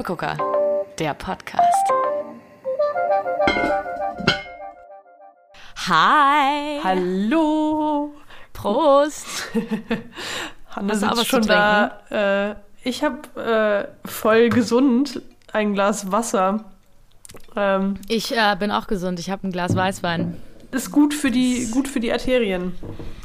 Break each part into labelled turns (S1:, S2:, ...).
S1: Steppegucker, der Podcast. Hi.
S2: Hallo.
S1: Prost.
S2: Hanna
S1: Hast
S2: sitzt schon da. Äh, ich habe äh, voll gesund ein Glas Wasser. Ähm,
S1: Ich äh, bin auch gesund. Ich habe ein Glas Weißwein.
S2: ist gut für die gut für die Arterien.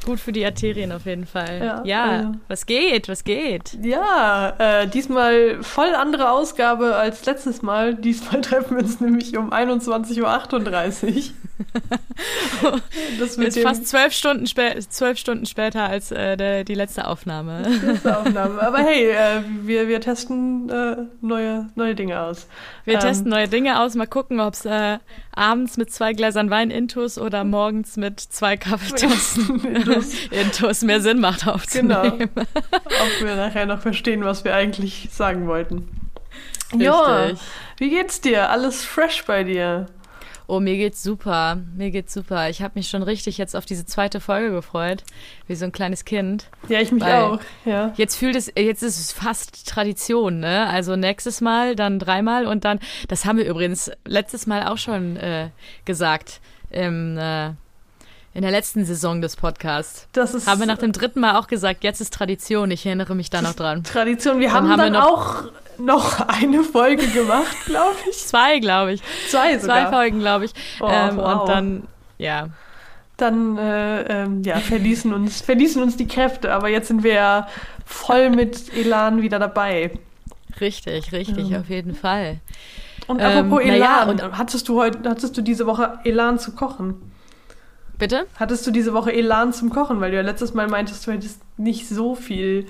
S1: Gut für die Arterien auf jeden Fall.
S2: Ja,
S1: Ja,
S2: also-
S1: was geht? Was geht?
S2: Ja, äh, diesmal voll andere Ausgabe als letztes Mal. Diesmal treffen wir uns nämlich um 21.38 Uhr. das mit
S1: Ist fast zwölf Stunden, spä zwölf Stunden später als äh, der, die letzte Aufnahme.
S2: letzte Aufnahme. Aber hey, äh, wir, wir testen äh, neue, neue Dinge aus.
S1: Wir
S2: Ähm,
S1: testen neue Dinge aus. Mal gucken, ob es äh, abends mit zwei Gläsern Wein intus oder morgens mit zwei Kaffeetassen
S2: Intus.
S1: intus mehr Sinn macht
S2: Genau.
S1: aufzunehmen.
S2: Ob wir nachher noch verstehen, was wir eigentlich sagen wollten. Ja,
S1: Richtig.
S2: wie geht's dir? Alles fresh bei dir?
S1: Oh, mir geht's super. Mir geht's super. Ich habe mich schon richtig jetzt auf diese zweite Folge gefreut, wie so ein kleines Kind.
S2: Ja, ich mich
S1: Weil-
S2: auch. Ja.
S1: Jetzt fühlt es, jetzt ist es fast Tradition, ne? Also nächstes Mal, dann dreimal und dann, das haben wir übrigens letztes Mal auch schon äh, gesagt, im, äh, in der letzten Saison des Podcasts.
S2: Das ist
S1: Haben wir nach dem dritten Mal auch gesagt, jetzt ist Tradition. Ich erinnere mich da noch dran.
S2: Tradition. Wir
S1: Dann
S2: haben,
S1: haben wir
S2: dann
S1: noch-
S2: auch noch eine Folge gemacht, glaube ich.
S1: Zwei, glaube ich.
S2: Zwei
S1: Zwei
S2: sogar.
S1: Folgen, glaube ich.
S2: Oh,
S1: ähm,
S2: wow.
S1: Und dann, ja.
S2: Dann äh, ähm, ja, verließen uns, verließen uns die Kräfte, aber jetzt sind wir ja voll mit Elan wieder dabei.
S1: Richtig, richtig,
S2: Ja.
S1: auf jeden Fall.
S2: Und
S1: Ähm,
S2: apropos
S1: ja,
S2: Elan,
S1: und-
S2: hattest du heute, hattest du diese Woche Elan zu kochen?
S1: Bitte?
S2: Hattest du diese Woche Elan zum Kochen, weil du ja letztes Mal meintest, du hättest nicht so viel.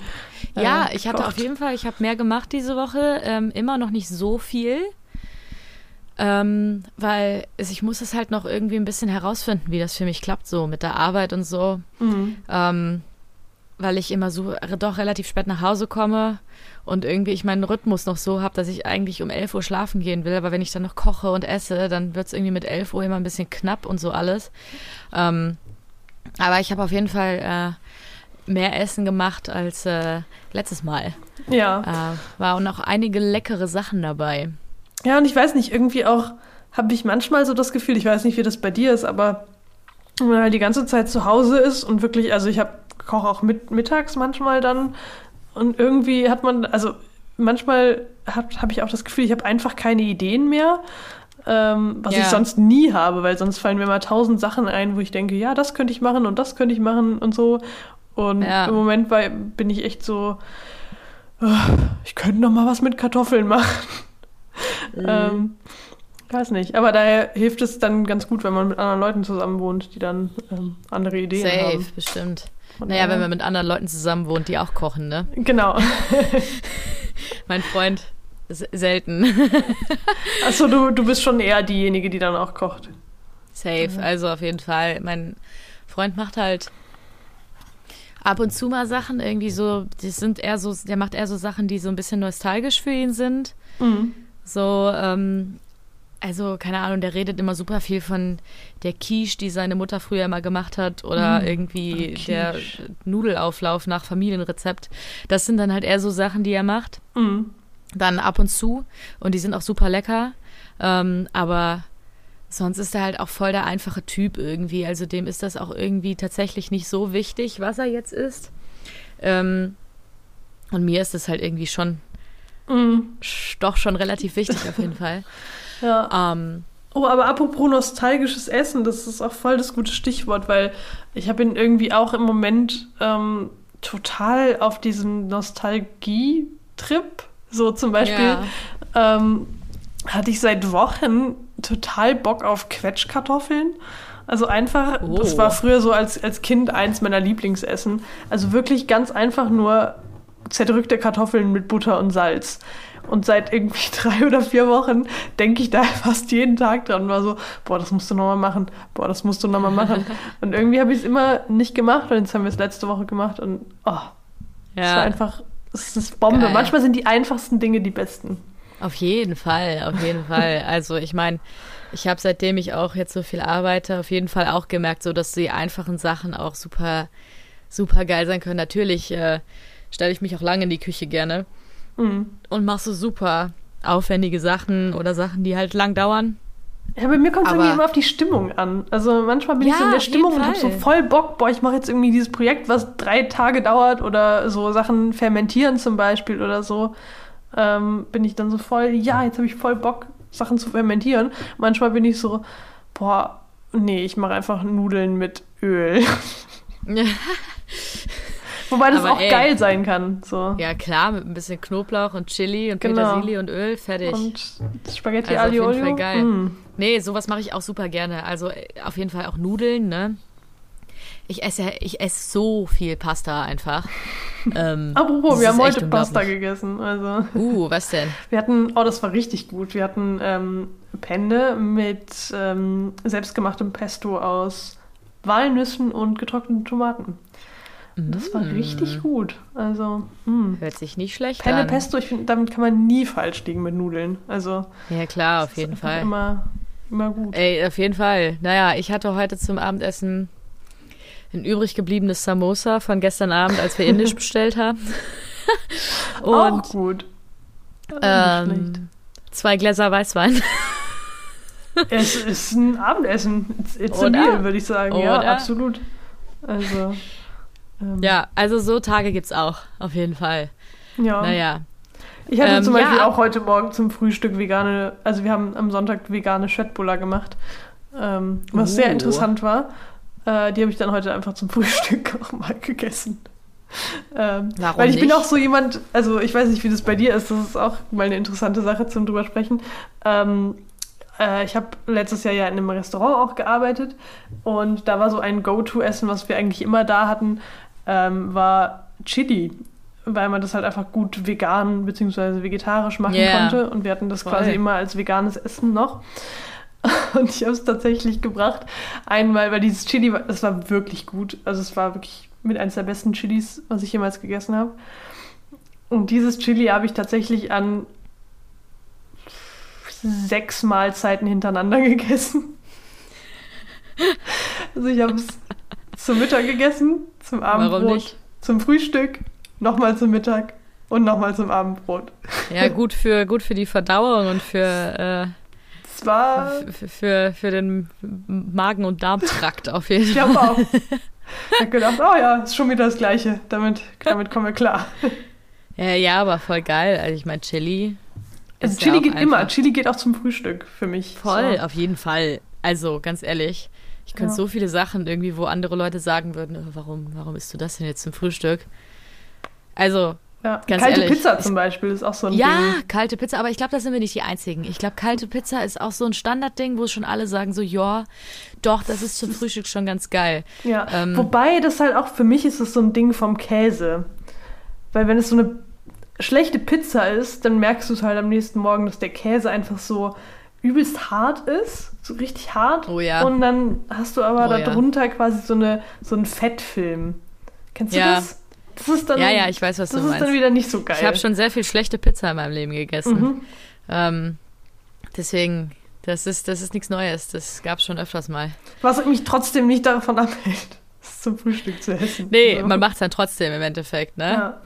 S2: äh,
S1: Ja, ich hatte
S2: gekocht.
S1: auf jeden Fall, ich habe mehr gemacht diese Woche, ähm, immer noch nicht so viel. Ähm, weil ich muss es halt noch irgendwie ein bisschen herausfinden, wie das für mich klappt, so mit der Arbeit und so.
S2: Mhm.
S1: Ähm, weil ich immer so doch relativ spät nach Hause komme und irgendwie ich meinen Rhythmus noch so habe, dass ich eigentlich um 11 Uhr schlafen gehen will. Aber wenn ich dann noch koche und esse, dann wird es irgendwie mit 11 Uhr immer ein bisschen knapp und so alles. Ähm, aber ich habe auf jeden Fall äh, mehr Essen gemacht als äh, letztes Mal.
S2: Ja.
S1: Äh, war auch noch einige leckere Sachen dabei.
S2: Ja, und ich weiß nicht, irgendwie auch habe ich manchmal so das Gefühl, ich weiß nicht, wie das bei dir ist, aber wenn man halt die ganze Zeit zu Hause ist und wirklich, also ich habe koche auch mit, mittags manchmal dann und irgendwie hat man, also manchmal habe ich auch das Gefühl, ich habe einfach keine Ideen mehr, ähm, was
S1: Ja.
S2: ich sonst nie habe, weil sonst fallen mir mal tausend Sachen ein, wo ich denke, ja, das könnte ich machen und das könnte ich machen und so. Und
S1: Ja.
S2: im Moment bei, bin ich echt so, ich könnte noch mal was mit Kartoffeln machen. Ähm, weiß nicht. Aber daher hilft es dann ganz gut, wenn man mit anderen Leuten zusammen wohnt, die dann ähm, andere Ideen
S1: Safe,
S2: haben.
S1: bestimmt. Naja, wenn man mit anderen Leuten zusammen wohnt, die auch kochen, ne?
S2: Genau.
S1: Mein Freund, selten.
S2: Achso, du, du bist schon eher diejenige, die dann auch kocht.
S1: Safe, also auf jeden Fall. Mein Freund macht halt ab und zu mal Sachen irgendwie so, die sind eher so, der macht eher so Sachen, die so ein bisschen nostalgisch für ihn sind.
S2: Mhm.
S1: So, ähm, also keine Ahnung, der redet immer super viel von der Quiche, die seine Mutter früher immer gemacht hat oder
S2: Mm,
S1: irgendwie
S2: ah,
S1: der. Nudelauflauf nach Familienrezept. Das sind dann halt eher so Sachen, die er macht.
S2: Mhm.
S1: Dann ab und zu und die sind auch super lecker. Ähm, aber sonst ist er halt auch voll der einfache Typ irgendwie. Also dem ist das auch irgendwie tatsächlich nicht so wichtig, was er jetzt ist. Ähm, und mir ist das halt irgendwie schon
S2: Mhm.
S1: doch schon relativ wichtig auf jeden Fall.
S2: Ja.
S1: Ähm,
S2: Oh, aber apropos nostalgisches Essen, das ist auch voll das gute Stichwort, weil ich habe ihn irgendwie auch im Moment ähm, total auf diesen Nostalgie-Trip. So zum Beispiel
S1: Ja.
S2: ähm, hatte ich seit Wochen total Bock auf Quetschkartoffeln. Also einfach,
S1: Oh.
S2: das war früher so als, als Kind eins meiner Lieblingsessen. Also wirklich ganz einfach nur zerdrückte Kartoffeln mit Butter und Salz. Und seit irgendwie drei oder vier Wochen denke ich da fast jeden Tag dran. War so, boah, das musst du nochmal machen. Boah, das musst du nochmal machen. und irgendwie habe ich es immer nicht gemacht. Und jetzt haben wir es letzte Woche gemacht. Und oh, es war einfach, es ist Bombe.
S1: Geil.
S2: Manchmal sind die einfachsten Dinge die besten.
S1: auf jeden Fall, auf jeden Fall. Also ich meine, ich habe seitdem ich auch jetzt so viel arbeite, auf jeden Fall auch gemerkt, so dass die einfachen Sachen auch super, super geil sein können. Natürlich äh, stelle ich mich auch lange in die Küche gerne
S2: Mhm.
S1: und mache so super aufwendige Sachen oder Sachen, die halt lang dauern.
S2: Ja, bei mir kommt es irgendwie immer auf die Stimmung an. Also manchmal bin ich
S1: Ja,
S2: so in der Stimmung und habe so voll Bock, boah, ich mache jetzt irgendwie dieses Projekt, was drei Tage dauert oder so Sachen fermentieren zum Beispiel oder so. Ähm, bin ich dann so voll, ja, jetzt habe ich voll Bock, Sachen zu fermentieren. Manchmal bin ich so, boah, nee, ich mache einfach Nudeln mit Öl. Wobei das
S1: Aber
S2: auch
S1: ey.
S2: geil sein kann. So.
S1: ja, klar, mit ein bisschen Knoblauch und Chili und
S2: Genau.
S1: Petersilie und Öl, fertig.
S2: Und Spaghetti
S1: Also auf
S2: Aglio
S1: jeden Fall geil.
S2: Mm.
S1: Nee, sowas mache ich auch super gerne. Also äh, auf jeden Fall auch Nudeln, ne? Ich esse, ich esse so viel Pasta einfach. ähm,
S2: Apropos, wir haben heute Pasta gegessen. Also.
S1: Uh, was denn?
S2: Wir hatten, oh, das war richtig gut. Wir hatten ähm, Penne mit ähm, selbstgemachtem Pesto aus Walnüssen und getrockneten Tomaten. Das war
S1: Mm.
S2: richtig gut. Also, mm.
S1: Hört sich nicht schlecht
S2: Penne
S1: an.
S2: Pesto, ich finde, damit kann man nie falsch liegen mit Nudeln. Also,
S1: Ja, klar, auf jeden Fall.
S2: Immer, immer gut.
S1: Ey, auf jeden Fall. Naja, ich hatte heute zum Abendessen ein übrig gebliebenes Samosa von gestern Abend, als wir Indisch bestellt haben.
S2: Auch
S1: Und
S2: gut. Nicht schlecht.
S1: ähm, zwei Gläser Weißwein.
S2: Es ist ein Abendessen. It's, it's a meal, würde ich sagen. Ja,
S1: Oder?
S2: absolut. Also, ähm,
S1: Ja, also so Tage gibt's auch, auf jeden Fall.
S2: ja.
S1: Naja.
S2: Ich hatte
S1: Ähm,
S2: zum Beispiel
S1: ja.
S2: auch heute Morgen zum Frühstück vegane, also wir haben am Sonntag vegane Schöttbuller gemacht, ähm, was sehr
S1: Uh.
S2: interessant war. Äh, die habe ich dann heute einfach zum Frühstück auch mal gegessen. Ähm,
S1: Warum
S2: weil ich bin
S1: nicht?
S2: auch so jemand, also ich weiß nicht, wie das bei dir ist, das ist auch mal eine interessante Sache zum drüber sprechen. Ähm, äh, ich habe letztes Jahr ja in einem Restaurant auch gearbeitet und da war so ein Go-To-Essen, was wir eigentlich immer da hatten, ähm, war Chili, weil man das halt einfach gut vegan bzw. vegetarisch machen
S1: Yeah.
S2: konnte und wir hatten das
S1: Voll.
S2: quasi immer als veganes Essen noch. Und ich habe es tatsächlich gebracht. Einmal, weil dieses Chili, war- das war wirklich gut. Also es war wirklich mit eines der besten Chilis, was ich jemals gegessen habe. Und dieses Chili habe ich tatsächlich an sechs Mahlzeiten hintereinander gegessen. Also ich habe es zum Mittag gegessen, zum Abendbrot, zum Frühstück, nochmal zum Mittag und nochmal zum Abendbrot.
S1: Ja, gut für, gut für die Verdauung und für,
S2: Es war,
S1: äh, für, für, für den Magen- und Darmtrakt auf jeden
S2: ich
S1: Fall.
S2: habe auch ich gedacht, oh ja, ist schon wieder das Gleiche. Damit, damit kommen wir klar.
S1: Ja, ja, aber voll geil. Also ich meine, Chili.
S2: Also
S1: ja
S2: Chili geht immer.
S1: einfach-
S2: Chili geht auch zum Frühstück für mich.
S1: Voll,
S2: So.
S1: auf jeden Fall. Also, ganz ehrlich, ich könnte
S2: Ja.
S1: so viele Sachen irgendwie, wo andere Leute sagen würden, "Oh, warum, warum isst du das denn jetzt zum Frühstück? Also,
S2: Ja.
S1: Ganz
S2: Kalte
S1: ehrlich,
S2: Pizza zum Beispiel ist auch so ein
S1: ja,
S2: Ding.
S1: kalte Pizza, aber ich glaube, da sind wir nicht die Einzigen. Ich glaube, kalte Pizza ist auch so ein Standardding, wo schon alle sagen so, ja, doch, das ist zum Frühstück schon ganz geil.
S2: Ja.
S1: Ähm,
S2: Wobei das halt auch für mich ist es so ein Ding vom Käse. Weil wenn es so eine schlechte Pizza ist, dann merkst du es halt am nächsten Morgen, dass der Käse einfach so übelst hart ist, so richtig hart.
S1: Oh ja.
S2: Und dann hast du aber
S1: Oh ja.
S2: darunter quasi so, eine, so einen Fettfilm. Kennst du
S1: Ja.
S2: das? Das ist dann,
S1: Ja, ja, ich weiß, was
S2: das
S1: du
S2: ist
S1: meinst.
S2: dann wieder nicht so geil.
S1: Ich habe schon sehr viel schlechte Pizza in meinem Leben gegessen.
S2: Mhm.
S1: Ähm, deswegen, das ist, das ist nichts Neues. Das gab es schon öfters mal.
S2: Was mich trotzdem nicht davon abhält, es zum Frühstück zu essen.
S1: Nee,
S2: So.
S1: man macht es dann trotzdem im Endeffekt, ne?
S2: Ja,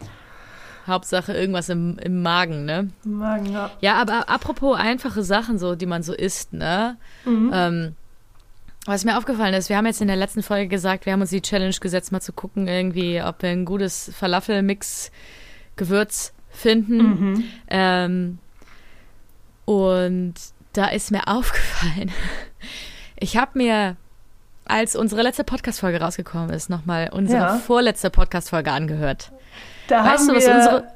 S1: Hauptsache irgendwas im, im Magen, ne?
S2: im Magen, ja.
S1: Ja, aber apropos einfache Sachen, so, die man so isst, ne?
S2: Mhm.
S1: Ähm, was mir aufgefallen ist, wir haben jetzt in der letzten Folge gesagt, wir haben uns die Challenge gesetzt, mal zu gucken, irgendwie, ob wir ein gutes Falafel-Mix-Gewürz finden.
S2: Mhm.
S1: Ähm, und da ist mir aufgefallen, ich habe mir, als unsere letzte Podcast-Folge rausgekommen ist, nochmal unsere
S2: Ja.
S1: vorletzte Podcast-Folge angehört.
S2: Da
S1: Weißt
S2: haben
S1: du, was
S2: wir,
S1: unsere-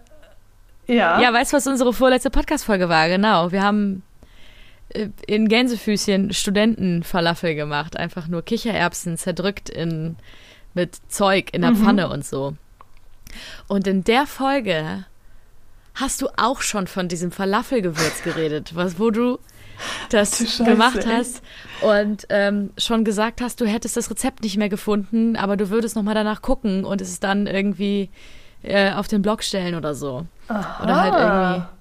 S2: Ja.
S1: Ja, weißt du, was unsere vorletzte Podcast-Folge war? Genau. Wir haben äh, in Gänsefüßchen Studentenfalafel gemacht. Einfach nur Kichererbsen zerdrückt in, mit Zeug in der
S2: Mhm.
S1: Pfanne und so. Und in der Folge hast du auch schon von diesem Falafelgewürz geredet, was, wo du das
S2: du
S1: gemacht hast und ähm, schon gesagt hast, du hättest das Rezept nicht mehr gefunden, aber du würdest nochmal danach gucken und es dann irgendwie äh, auf den Blog stellen oder so.
S2: Aha.
S1: Oder halt irgendwie.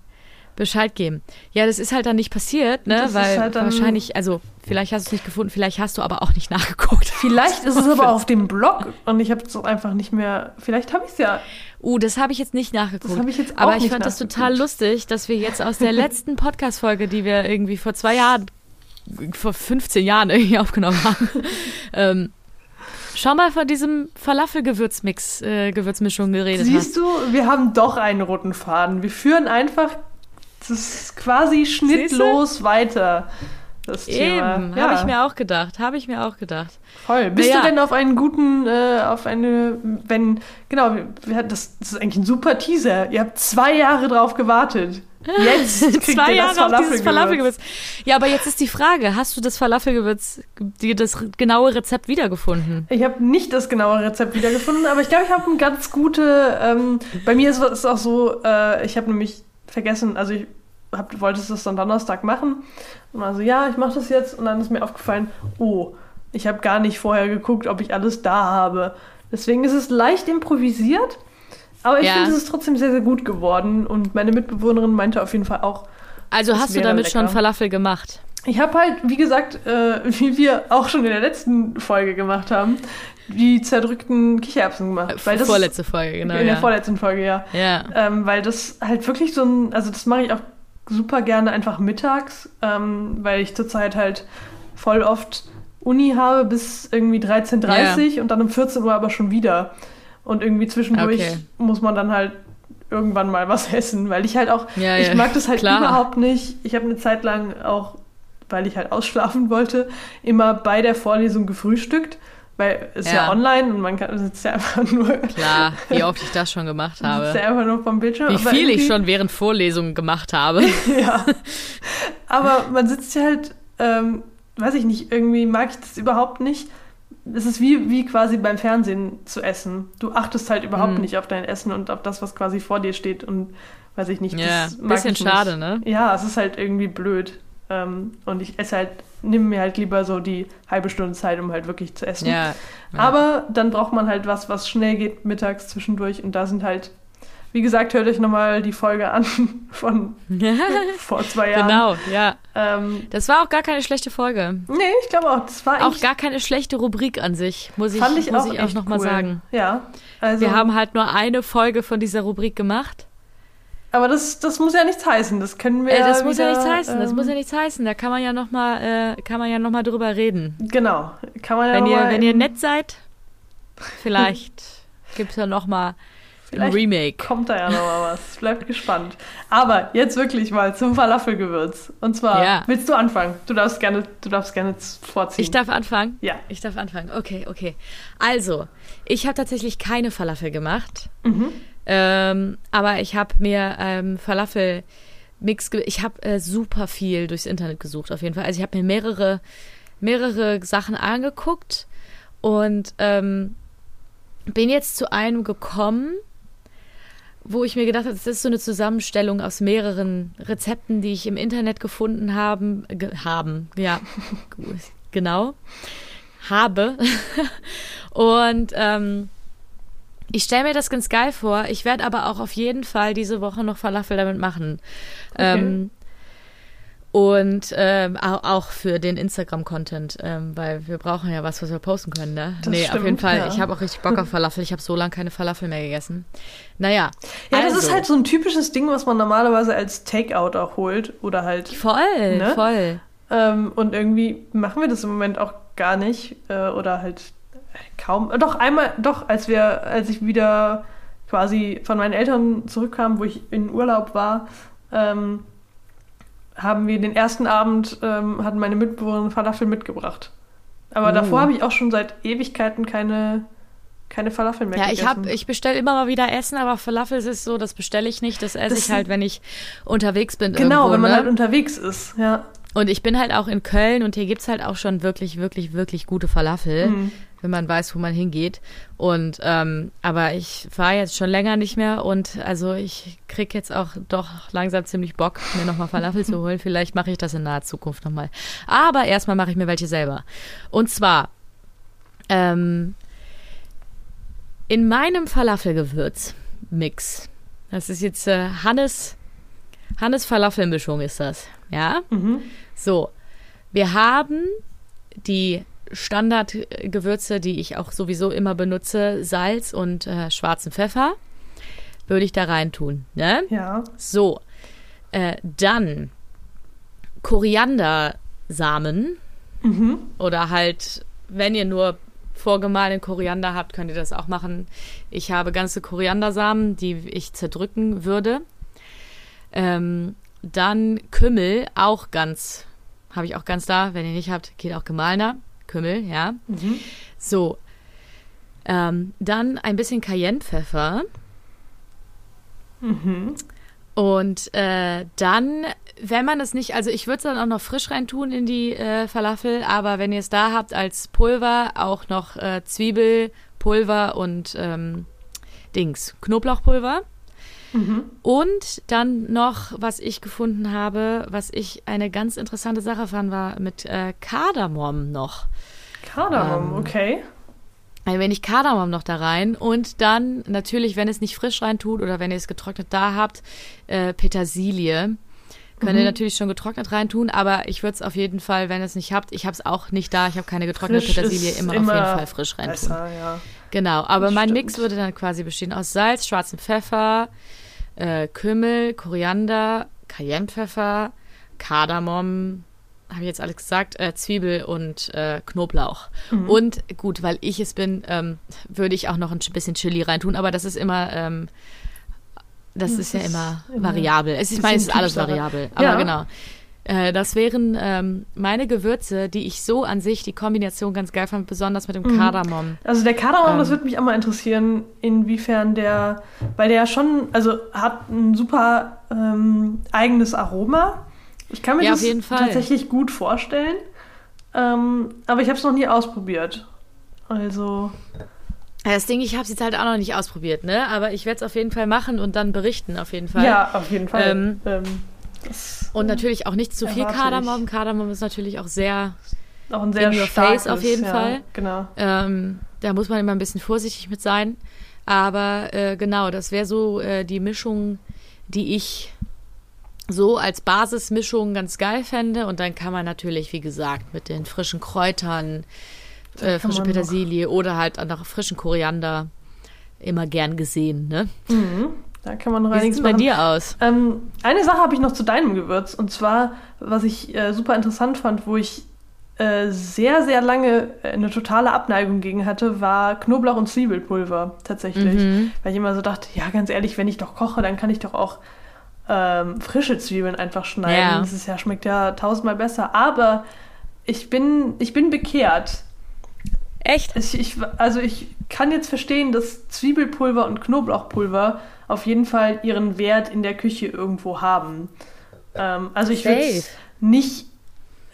S1: Bescheid geben. Ja, das ist halt dann nicht passiert, ne?
S2: Das
S1: Weil
S2: halt
S1: wahrscheinlich, also vielleicht hast du es nicht gefunden, vielleicht hast du aber auch nicht nachgeguckt.
S2: Vielleicht ist es aber auf dem Blog und ich habe es einfach nicht mehr. Vielleicht habe ich es ja.
S1: Uh, das habe ich jetzt nicht nachgeguckt.
S2: Das habe ich jetzt auch
S1: aber ich fand das total lustig, dass wir jetzt aus der letzten Podcast-Folge, die wir irgendwie vor zwei Jahren, vor 15 Jahren irgendwie aufgenommen haben, ähm, schon mal von diesem Falafel-Gewürzmix, äh, Gewürzmischung geredet
S2: Siehst du, wir haben doch einen roten Faden. Wir führen einfach das ist quasi schnittlos weiter. Das
S1: hast.
S2: Thema.
S1: Eben,
S2: ja,
S1: habe ich mir auch gedacht, habe ich mir auch gedacht.
S2: voll. Bist
S1: Naja.
S2: du denn auf einen guten, äh, auf eine, wenn, genau, das, das ist eigentlich ein super Teaser. Ihr habt zwei Jahre drauf gewartet. Jetzt kriegt
S1: Zwei
S2: ihr das
S1: Jahre auf dieses
S2: Falafelgewürz.
S1: Falafelgewürz. Ja, aber jetzt ist die Frage, hast du das Falafelgewürz, das genaue Rezept wiedergefunden?
S2: Ich habe nicht das genaue Rezept wiedergefunden, aber ich glaube, ich habe ein ganz gute. Ähm, bei mir ist es auch so, äh, ich habe nämlich vergessen, also ich hab, wollte es das dann Donnerstag machen. Und also ja, ich mache das jetzt. Und dann ist mir aufgefallen, oh, ich habe gar nicht vorher geguckt, ob ich alles da habe. Deswegen ist es leicht improvisiert, aber ich
S1: Ja.
S2: finde, es ist trotzdem sehr, sehr gut geworden. Und meine Mitbewohnerin meinte auf jeden Fall auch,
S1: Also hast du damit
S2: lecker.
S1: schon Falafel gemacht?
S2: Ich habe halt, wie gesagt, äh, wie wir auch schon in der letzten Folge gemacht haben, die zerdrückten Kichererbsen gemacht. Weil das
S1: Vorletzte Folge, genau.
S2: in
S1: ja.
S2: der vorletzten Folge, ja.
S1: ja.
S2: Ähm, weil das halt wirklich so ein, also das mache ich auch super gerne einfach mittags, ähm, weil ich zurzeit halt voll oft Uni habe bis irgendwie 13.30 Uhr und dann um 14 Uhr aber schon wieder. Und irgendwie zwischendurch
S1: Okay.
S2: muss man dann halt irgendwann mal was essen, weil ich halt auch,
S1: Ja,
S2: ich
S1: ja,
S2: mag das halt
S1: klar.
S2: überhaupt nicht. Ich habe eine Zeit lang auch, weil ich halt ausschlafen wollte, immer bei der Vorlesung gefrühstückt, weil es ja,
S1: Ja.
S2: online und man kann, sitzt ja einfach nur,
S1: Klar, wie oft ich das schon gemacht
S2: sitzt
S1: habe.
S2: ja einfach nur vom Bildschirm.
S1: Wie viel ich schon während Vorlesungen gemacht habe.
S2: Ja. Aber man sitzt ja halt, ähm, weiß ich nicht, irgendwie mag ich das überhaupt nicht. Es ist wie, wie quasi beim Fernsehen zu essen. Du achtest halt überhaupt
S1: Mhm.
S2: nicht auf dein Essen und auf das, was quasi vor dir steht. Und weiß ich nicht.
S1: Ja,
S2: das mag
S1: bisschen schade, ne?
S2: Ja, es ist halt irgendwie blöd. Ähm, und ich esse halt, nimm mir halt lieber so die halbe Stunde Zeit, um halt wirklich zu essen.
S1: Ja. ja.
S2: Aber dann braucht man halt was, was schnell geht mittags zwischendurch. Und da sind halt, wie gesagt, hört euch nochmal die Folge an von vor zwei Jahren.
S1: genau, ja.
S2: Ähm,
S1: Das war auch gar keine schlechte Folge.
S2: nee, ich glaube auch, das war
S1: Auch gar keine schlechte Rubrik an sich, muss ich,
S2: fand ich
S1: muss
S2: auch,
S1: ich auch nochmal
S2: cool.
S1: sagen.
S2: Ja, also,
S1: Wir haben halt nur eine Folge von dieser Rubrik gemacht.
S2: Aber das, das muss ja nichts heißen, das können wir
S1: Äh, das
S2: ja
S1: muss
S2: wieder,
S1: ja nichts heißen, das
S2: ähm,
S1: muss ja nichts heißen. Da kann man ja nochmal, äh, kann man ja noch mal drüber reden.
S2: Genau, kann man ja
S1: wenn
S2: noch
S1: ihr,
S2: mal
S1: wenn ihr nett seid, vielleicht gibt's ja nochmal ein
S2: Vielleicht
S1: Remake.
S2: kommt da ja noch mal was. Bleibt gespannt. Aber jetzt wirklich mal zum Falafelgewürz. Und zwar,
S1: Ja.
S2: willst du anfangen? Du darfst gerne, du darfst gerne vorziehen.
S1: Ich darf anfangen?
S2: Ja.
S1: Ich darf anfangen. Okay, okay. Also, ich habe tatsächlich keine Falafel gemacht.
S2: Mhm.
S1: Ähm, aber ich habe mir ähm, Falafel Mix, ge- ich habe äh, super viel durchs Internet gesucht auf jeden Fall. Also ich habe mir mehrere, mehrere Sachen angeguckt und ähm, bin jetzt zu einem gekommen, wo ich mir gedacht habe, das ist so eine Zusammenstellung aus mehreren Rezepten, die ich im Internet gefunden haben, ge haben, ja, genau, habe. Und ähm, ich stelle mir das ganz geil vor. Ich werde aber auch auf jeden Fall diese Woche noch Falafel damit machen.
S2: Okay.
S1: Ähm, und ähm, au- auch für den Instagram-Content, ähm, weil wir brauchen ja was, was wir posten können, ne?
S2: Das
S1: nee, auf
S2: stimmt,
S1: jeden Fall.
S2: ja.
S1: Ich habe auch richtig Bock auf Falafel. Ich habe so lange keine Falafel mehr gegessen. Naja.
S2: Ja, das
S1: also,
S2: ist halt so ein typisches Ding, was man normalerweise als Takeout auch holt. Oder halt.
S1: Voll,
S2: Ne?
S1: voll.
S2: Ähm, und irgendwie machen wir das im Moment auch gar nicht. Äh, oder halt kaum. Doch, einmal, doch, als wir, als ich wieder quasi von meinen Eltern zurückkam, wo ich in Urlaub war, ähm, haben wir den ersten Abend, ähm, hatten meine Mitbewohnerin Falafel mitgebracht. Aber
S1: Uh.
S2: davor habe ich auch schon seit Ewigkeiten keine, keine Falafel mehr
S1: Ja, ich
S2: gegessen.
S1: habe, ich bestelle immer mal wieder Essen, aber Falafel ist es so, das bestelle ich nicht. Das esse
S2: Das-
S1: ich halt, wenn ich unterwegs bin.
S2: Genau,
S1: irgendwo,
S2: wenn man
S1: ne?
S2: halt unterwegs ist, ja.
S1: Und ich bin halt auch in Köln und hier gibt's halt auch schon wirklich, wirklich, wirklich gute Falafel,
S2: Mhm.
S1: Wenn man weiß, wo man hingeht. Und ähm, aber ich war jetzt schon länger nicht mehr und also ich krieg jetzt auch doch langsam ziemlich Bock, mir nochmal Falafel zu holen. Vielleicht mache ich das in naher Zukunft nochmal. Aber erstmal mache ich mir welche selber. Und zwar ähm, in meinem Falafelgewürz-Mix. Das ist jetzt äh, Hannes Hannes Falafelmischung ist das. Ja? So. Wir haben die Standardgewürze, die ich auch sowieso immer benutze, Salz und äh, schwarzen Pfeffer, würde ich da reintun. Ne?
S2: Ja.
S1: So, äh, dann Koriandersamen oder halt, wenn ihr nur vorgemahlenen Koriander habt, könnt ihr das auch machen. Ich habe ganze Koriandersamen, die ich zerdrücken würde. Ähm, dann Kümmel, auch ganz, habe ich auch ganz da. Wenn ihr nicht habt, geht auch gemahlener. Kümmel, ja. So. Ähm, dann ein bisschen Cayennepfeffer. Und äh, dann, wenn man es nicht, also ich würde es dann auch noch frisch reintun in die äh, Falafel, aber wenn ihr es da habt als Pulver, auch noch äh, Zwiebelpulver und ähm, Dings, Knoblauchpulver. Und dann noch, was ich gefunden habe, was ich eine ganz interessante Sache fand, war mit äh, Kardamom noch.
S2: Kardamom,
S1: Ähm,
S2: okay.
S1: Ein wenig Kardamom noch da rein und dann natürlich, wenn es nicht frisch rein tut oder wenn ihr es getrocknet da habt, äh, Petersilie. Könnt ihr natürlich schon getrocknet reintun, aber ich würde es auf jeden Fall, wenn ihr es nicht habt, ich habe es auch nicht da, ich habe keine getrocknete
S2: Frisch
S1: Petersilie,
S2: ist
S1: immer, auf jeden Fall frisch reintun.
S2: Besser, ja.
S1: Genau, aber
S2: Das
S1: mein
S2: stimmt.
S1: Mix würde dann quasi bestehen aus Salz, schwarzem Pfeffer, äh, Kümmel, Koriander, Cayennepfeffer, Kardamom, habe ich jetzt alles gesagt, äh, Zwiebel und äh, Knoblauch.
S2: Mhm.
S1: Und gut, weil ich es bin, ähm, würde ich auch noch ein bisschen Chili reintun, aber das ist immer, ähm, das,
S2: Das
S1: ist ja immer
S2: immer
S1: variabel. Es ist, ich meine, es ist alles variabel, aber
S2: Ja.
S1: genau. Äh, das wären ähm, meine Gewürze, die ich so an sich die Kombination ganz geil fand, besonders mit dem
S2: Mhm.
S1: Kardamom.
S2: Also der Kardamom,
S1: Ähm.
S2: das würde mich auch mal interessieren, inwiefern der, weil der ja schon, also hat ein super ähm, eigenes Aroma. Ich kann mir
S1: Ja,
S2: das tatsächlich gut vorstellen, ähm, aber ich habe es noch nie ausprobiert. Also
S1: Das Ding, ich habe es jetzt halt auch noch nicht ausprobiert, ne? Aber ich werde es auf jeden Fall machen und dann berichten, auf jeden Fall.
S2: ja, auf jeden Fall.
S1: Ähm,
S2: Ähm, das
S1: Und natürlich auch nicht zu viel Kardamom. Kardamom ist natürlich auch sehr,
S2: auch ein sehr
S1: in your
S2: starkes,
S1: face auf jeden
S2: ja,
S1: Fall.
S2: Genau.
S1: ähm, da muss man immer ein bisschen vorsichtig mit sein. Aber äh, genau, das wäre so äh, die Mischung, die ich so als Basismischung ganz geil fände. Und dann kann man natürlich, wie gesagt, mit den frischen Kräutern, äh,
S2: kann
S1: frische
S2: man noch-
S1: Petersilie oder halt auch noch frischen Koriander immer gern gesehen, ne?
S2: Da kann man noch
S1: Wie sieht's
S2: einiges
S1: bei
S2: machen.
S1: dir aus?
S2: Ähm, eine Sache habe ich noch zu deinem Gewürz und zwar, was ich äh, super interessant fand, wo ich äh, sehr, sehr lange äh, eine totale Abneigung gegen hatte, war Knoblauch- und Zwiebelpulver tatsächlich.
S1: Mhm.
S2: Weil ich immer so dachte, ja, ganz ehrlich, wenn ich doch koche, dann kann ich doch auch ähm, frische Zwiebeln einfach schneiden.
S1: Ja.
S2: Das ist ja, schmeckt ja tausendmal besser. Aber ich bin, ich bin bekehrt.
S1: Echt?
S2: Ich, ich, also ich kann jetzt verstehen, dass Zwiebelpulver und Knoblauchpulver auf jeden Fall ihren Wert in der Küche irgendwo haben. Ähm, also ich würde nicht,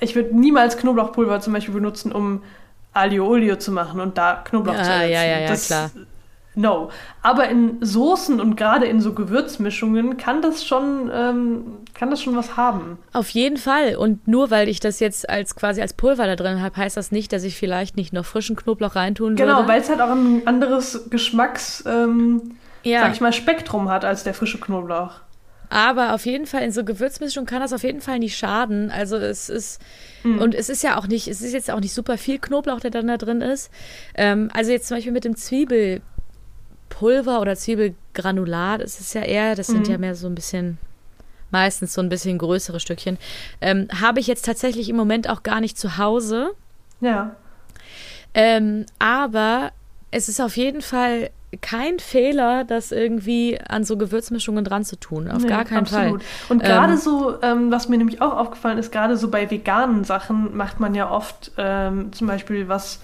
S2: ich würde niemals Knoblauchpulver zum Beispiel benutzen, um Aglio Olio zu machen und da Knoblauch
S1: Ja,
S2: zu ersetzen.
S1: ja, ja, ja,
S2: das,
S1: klar.
S2: No. Aber in Soßen und gerade in so Gewürzmischungen kann das schon, ähm, kann das schon was haben.
S1: Auf jeden Fall. Und nur weil ich das jetzt als quasi als Pulver da drin habe, heißt das nicht, dass ich vielleicht nicht noch frischen Knoblauch reintun
S2: Genau,
S1: würde.
S2: weil es halt auch ein anderes Geschmacks, ähm,
S1: ja.
S2: sag ich mal, Spektrum hat als der frische Knoblauch.
S1: Aber auf jeden Fall in so Gewürzmischung kann das auf jeden Fall nicht schaden. Also es ist
S2: Mhm.
S1: und es ist ja auch nicht, es ist jetzt auch nicht super viel Knoblauch, der dann da drin ist. Ähm, also jetzt zum Beispiel mit dem Zwiebelpulver oder Zwiebelgranulat, es ist ja eher, das sind
S2: Mhm.
S1: ja mehr so ein bisschen meistens so ein bisschen größere Stückchen. Ähm, Habe ich jetzt tatsächlich im Moment auch gar nicht zu Hause.
S2: Ja.
S1: Ähm, aber es ist auf jeden Fall kein Fehler, das irgendwie an so Gewürzmischungen dran zu tun. Auf
S2: Nee,
S1: gar keinen
S2: absolut.
S1: Fall.
S2: Und
S1: Ähm,
S2: gerade so, ähm, was mir nämlich auch aufgefallen ist, gerade so bei veganen Sachen macht man ja oft ähm, zum Beispiel was,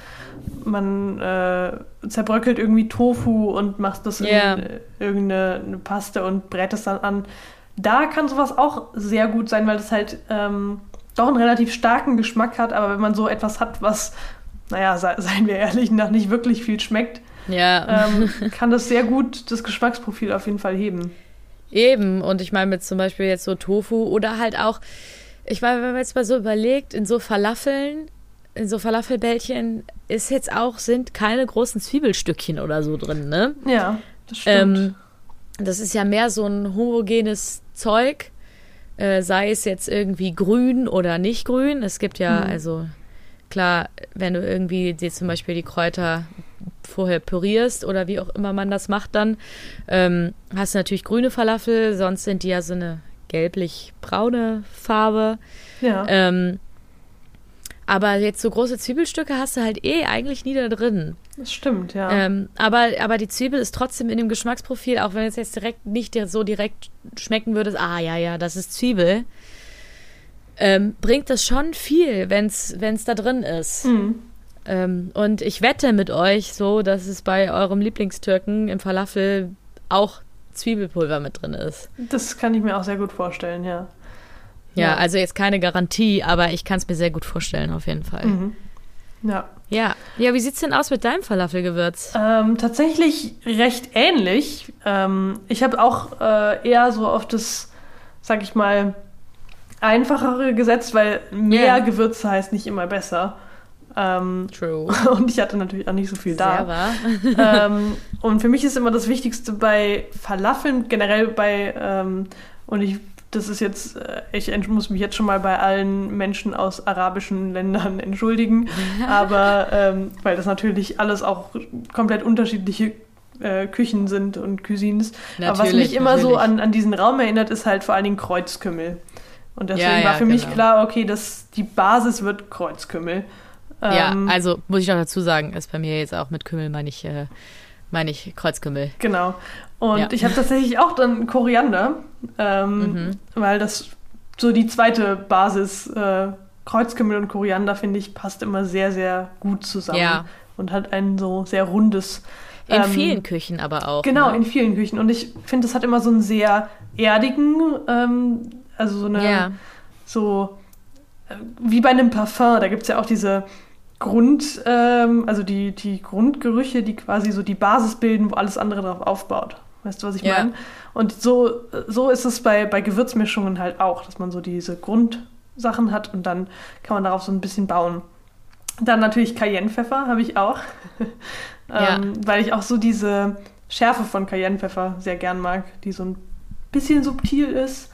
S2: man äh, zerbröckelt irgendwie Tofu und macht das in irgendeine eine Paste und brät es dann an. Da kann sowas auch sehr gut sein, weil das halt ähm, doch einen relativ starken Geschmack hat, aber wenn man so etwas hat, was, naja, se seien wir ehrlich, nach nicht wirklich viel schmeckt,
S1: Ja.
S2: ähm, kann das sehr gut das Geschmacksprofil auf jeden Fall heben.
S1: Eben, und ich meine mit zum Beispiel jetzt so Tofu oder halt auch, ich meine, wenn man jetzt mal so überlegt, in so Falafeln, in so Falafelbällchen ist jetzt auch, sind keine großen Zwiebelstückchen oder so drin, ne?
S2: Ja, das stimmt.
S1: Ähm, das ist ja mehr so ein homogenes Zeug. Äh, sei es jetzt irgendwie grün oder nicht grün. Es gibt ja,
S2: Mhm.
S1: also klar, wenn du irgendwie dir zum Beispiel die Kräuter vorher pürierst oder wie auch immer man das macht, dann ähm, hast du natürlich grüne Falafel, sonst sind die ja so eine gelblich-braune Farbe.
S2: Ja.
S1: Ähm, aber jetzt so große Zwiebelstücke hast du halt eh eigentlich nie da drin.
S2: das stimmt, ja.
S1: Ähm, aber, aber die Zwiebel ist trotzdem in dem Geschmacksprofil, auch wenn es jetzt direkt nicht so direkt schmecken würdest, ah ja, ja, das ist Zwiebel, ähm, bringt das schon viel, wenn es da drin ist.
S2: Mhm.
S1: Ähm, und ich wette mit euch so, dass es bei eurem Lieblingstürken im Falafel auch Zwiebelpulver mit drin ist.
S2: Das kann ich mir auch sehr gut vorstellen, ja.
S1: Ja,
S2: Ja.
S1: also jetzt keine Garantie, aber ich kann es mir sehr gut vorstellen, auf jeden Fall.
S2: Mhm. Ja.
S1: Ja. Ja, wie sieht's denn aus mit deinem Falafelgewürz?
S2: Ähm, tatsächlich recht ähnlich. Ähm, ich habe auch äh, eher so auf das, sag ich mal, einfachere gesetzt, weil mehr
S1: Ja.
S2: Gewürze heißt nicht immer besser. Ähm,
S1: True.
S2: und ich hatte natürlich auch nicht so viel
S1: Sehr
S2: da.
S1: wahr.
S2: ähm, und für mich ist immer das Wichtigste bei Falafeln, generell bei, ähm, und ich, das ist jetzt, äh, ich muss mich jetzt schon mal bei allen Menschen aus arabischen Ländern entschuldigen, aber ähm, weil das natürlich alles auch komplett unterschiedliche äh, Küchen sind und Cuisines. aber was
S1: Natürlich,
S2: mich immer so
S1: natürlich.
S2: an, an diesen Raum erinnert, ist halt vor allen Dingen Kreuzkümmel. Und deswegen
S1: Ja, ja,
S2: war für mich
S1: genau.
S2: klar, okay, das, die Basis wird Kreuzkümmel.
S1: Ja,
S2: Ähm,
S1: also muss ich noch dazu sagen, ist bei mir jetzt auch mit Kümmel, meine ich, äh, meine ich Kreuzkümmel.
S2: Genau. Und
S1: Ja.
S2: ich habe tatsächlich auch dann Koriander, ähm,
S1: Mhm.
S2: weil das so die zweite Basis, äh, Kreuzkümmel und Koriander, finde ich, passt immer sehr, sehr gut zusammen.
S1: Ja.
S2: Und hat ein so sehr rundes.
S1: In
S2: ähm,
S1: vielen Küchen aber auch.
S2: Genau,
S1: ne?
S2: in vielen Küchen. Und ich finde, das hat immer so einen sehr erdigen, ähm, also so eine,
S1: Ja.
S2: so äh, wie bei einem Parfum, da gibt es ja auch diese Grund, ähm, also die, die Grundgerüche, die quasi so die Basis bilden, wo alles andere drauf aufbaut. Weißt du, was ich
S1: Ja.
S2: meine? Und so, so ist es bei, bei Gewürzmischungen halt auch, dass man so diese Grundsachen hat und dann kann man darauf so ein bisschen bauen. Dann natürlich Cayennepfeffer habe ich auch,
S1: Ja.
S2: ähm, weil ich auch so diese Schärfe von Cayennepfeffer sehr gern mag, die so ein bisschen subtil ist,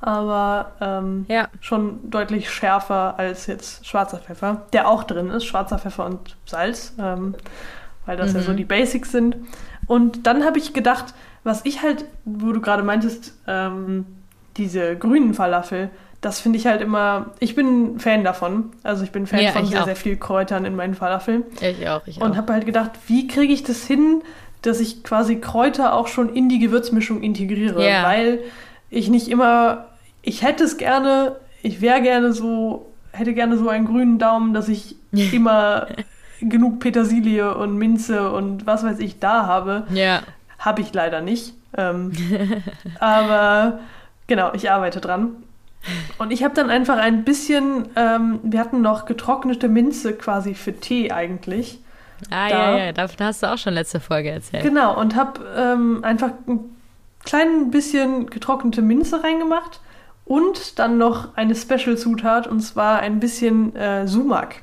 S2: aber ähm,
S1: Ja.
S2: schon deutlich schärfer als jetzt schwarzer Pfeffer, der auch drin ist, schwarzer Pfeffer und Salz, ähm, weil das ja
S1: Mhm.
S2: so die Basics sind. Und dann habe ich gedacht, was ich halt, wo du gerade meintest, ähm, diese grünen Falafel, das finde ich halt immer, ich bin Fan davon. Also ich bin Fan
S1: Ja,
S2: von sehr,
S1: auch.
S2: sehr viel Kräutern in meinen Falafeln.
S1: Ich auch, ich
S2: Und
S1: auch.
S2: habe halt gedacht, wie kriege ich das hin, dass ich quasi Kräuter auch schon in die Gewürzmischung integriere?
S1: Ja.
S2: Weil ich nicht immer, ich hätte es gerne, ich wäre gerne so, hätte gerne so einen grünen Daumen, dass ich immer genug Petersilie und Minze und was weiß ich da habe.
S1: Ja.
S2: Habe ich leider nicht. Ähm, aber genau, ich arbeite dran. Und ich habe dann einfach ein bisschen, ähm, wir hatten noch getrocknete Minze quasi für Tee eigentlich.
S1: Ah,
S2: Da.
S1: ja, ja, davon hast du auch schon letzte Folge erzählt.
S2: Genau, und habe ähm, einfach ein klein bisschen getrocknete Minze reingemacht und dann noch eine Special-Zutat und zwar ein bisschen äh, Sumak.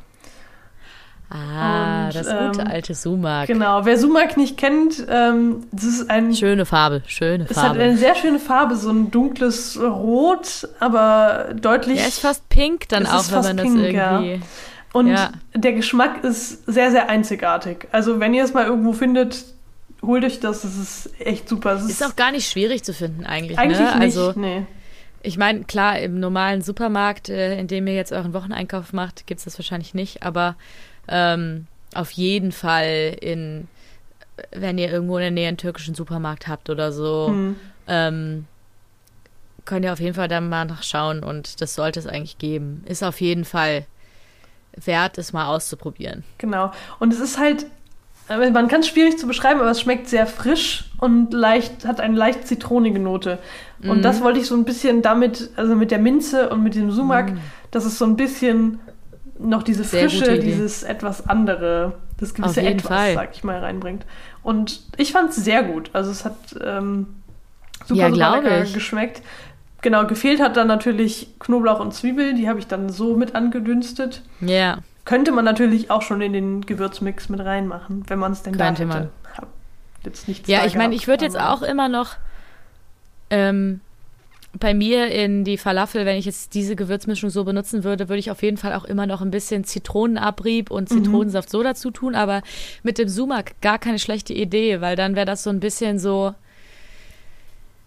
S1: Ah,
S2: Und,
S1: das gute
S2: ähm,
S1: alte Sumak.
S2: Genau, wer Sumak nicht kennt, ähm, das ist ein
S1: Schöne Farbe, schöne
S2: Es hat
S1: Farbe.
S2: eine sehr schöne Farbe, so ein dunkles Rot, aber deutlich.
S1: Der ist fast pink dann auch,
S2: ist
S1: wenn man das
S2: pink, ja.
S1: irgendwie.
S2: und
S1: ja.
S2: der Geschmack ist sehr, sehr einzigartig. Also, wenn ihr es mal irgendwo findet, holt euch das. Es ist echt super. Es
S1: Ist auch gar nicht schwierig zu finden eigentlich.
S2: eigentlich
S1: ne?
S2: nicht.
S1: Also
S2: nee.
S1: Ich meine, klar, im normalen Supermarkt, äh, in dem ihr jetzt euren Wocheneinkauf macht, gibt es das wahrscheinlich nicht, aber ähm, auf jeden Fall in, wenn ihr irgendwo in der Nähe einen türkischen Supermarkt habt oder so,
S2: Hm.
S1: ähm, könnt ihr auf jeden Fall dann mal nachschauen und das sollte es eigentlich geben. Ist auf jeden Fall wert, es mal auszuprobieren.
S2: Genau. Und es ist halt, äh, man kann es schwierig zu beschreiben, aber es schmeckt sehr frisch und leicht, hat eine leicht zitronige Note. Und
S1: Mhm.
S2: das wollte ich so ein bisschen damit, also mit der Minze und mit dem Sumak,
S1: Mhm.
S2: dass es so ein bisschen noch diese
S1: Sehr
S2: Frische, dieses etwas andere, das gewisse Etwas,
S1: Fall.
S2: sag ich mal, reinbringt. Und ich fand es sehr gut. Also es hat ähm, super,
S1: Ja,
S2: super lecker
S1: ich.
S2: geschmeckt. Genau, gefehlt hat dann natürlich Knoblauch und Zwiebel, die habe ich dann so mit angedünstet.
S1: Ja,
S2: Könnte man natürlich auch schon in den Gewürzmix mit reinmachen, wenn man es denn
S1: Könnte
S2: da hätte.
S1: man.
S2: Hab jetzt nichts
S1: ja ich meine, ich würde jetzt auch immer noch, ähm, bei mir in die Falafel, wenn ich jetzt diese Gewürzmischung so benutzen würde, würde ich auf jeden Fall auch immer noch ein bisschen Zitronenabrieb und
S2: Mhm.
S1: Zitronensaft so dazu tun. Aber mit dem Sumak gar keine schlechte Idee, weil dann wäre das so ein bisschen so,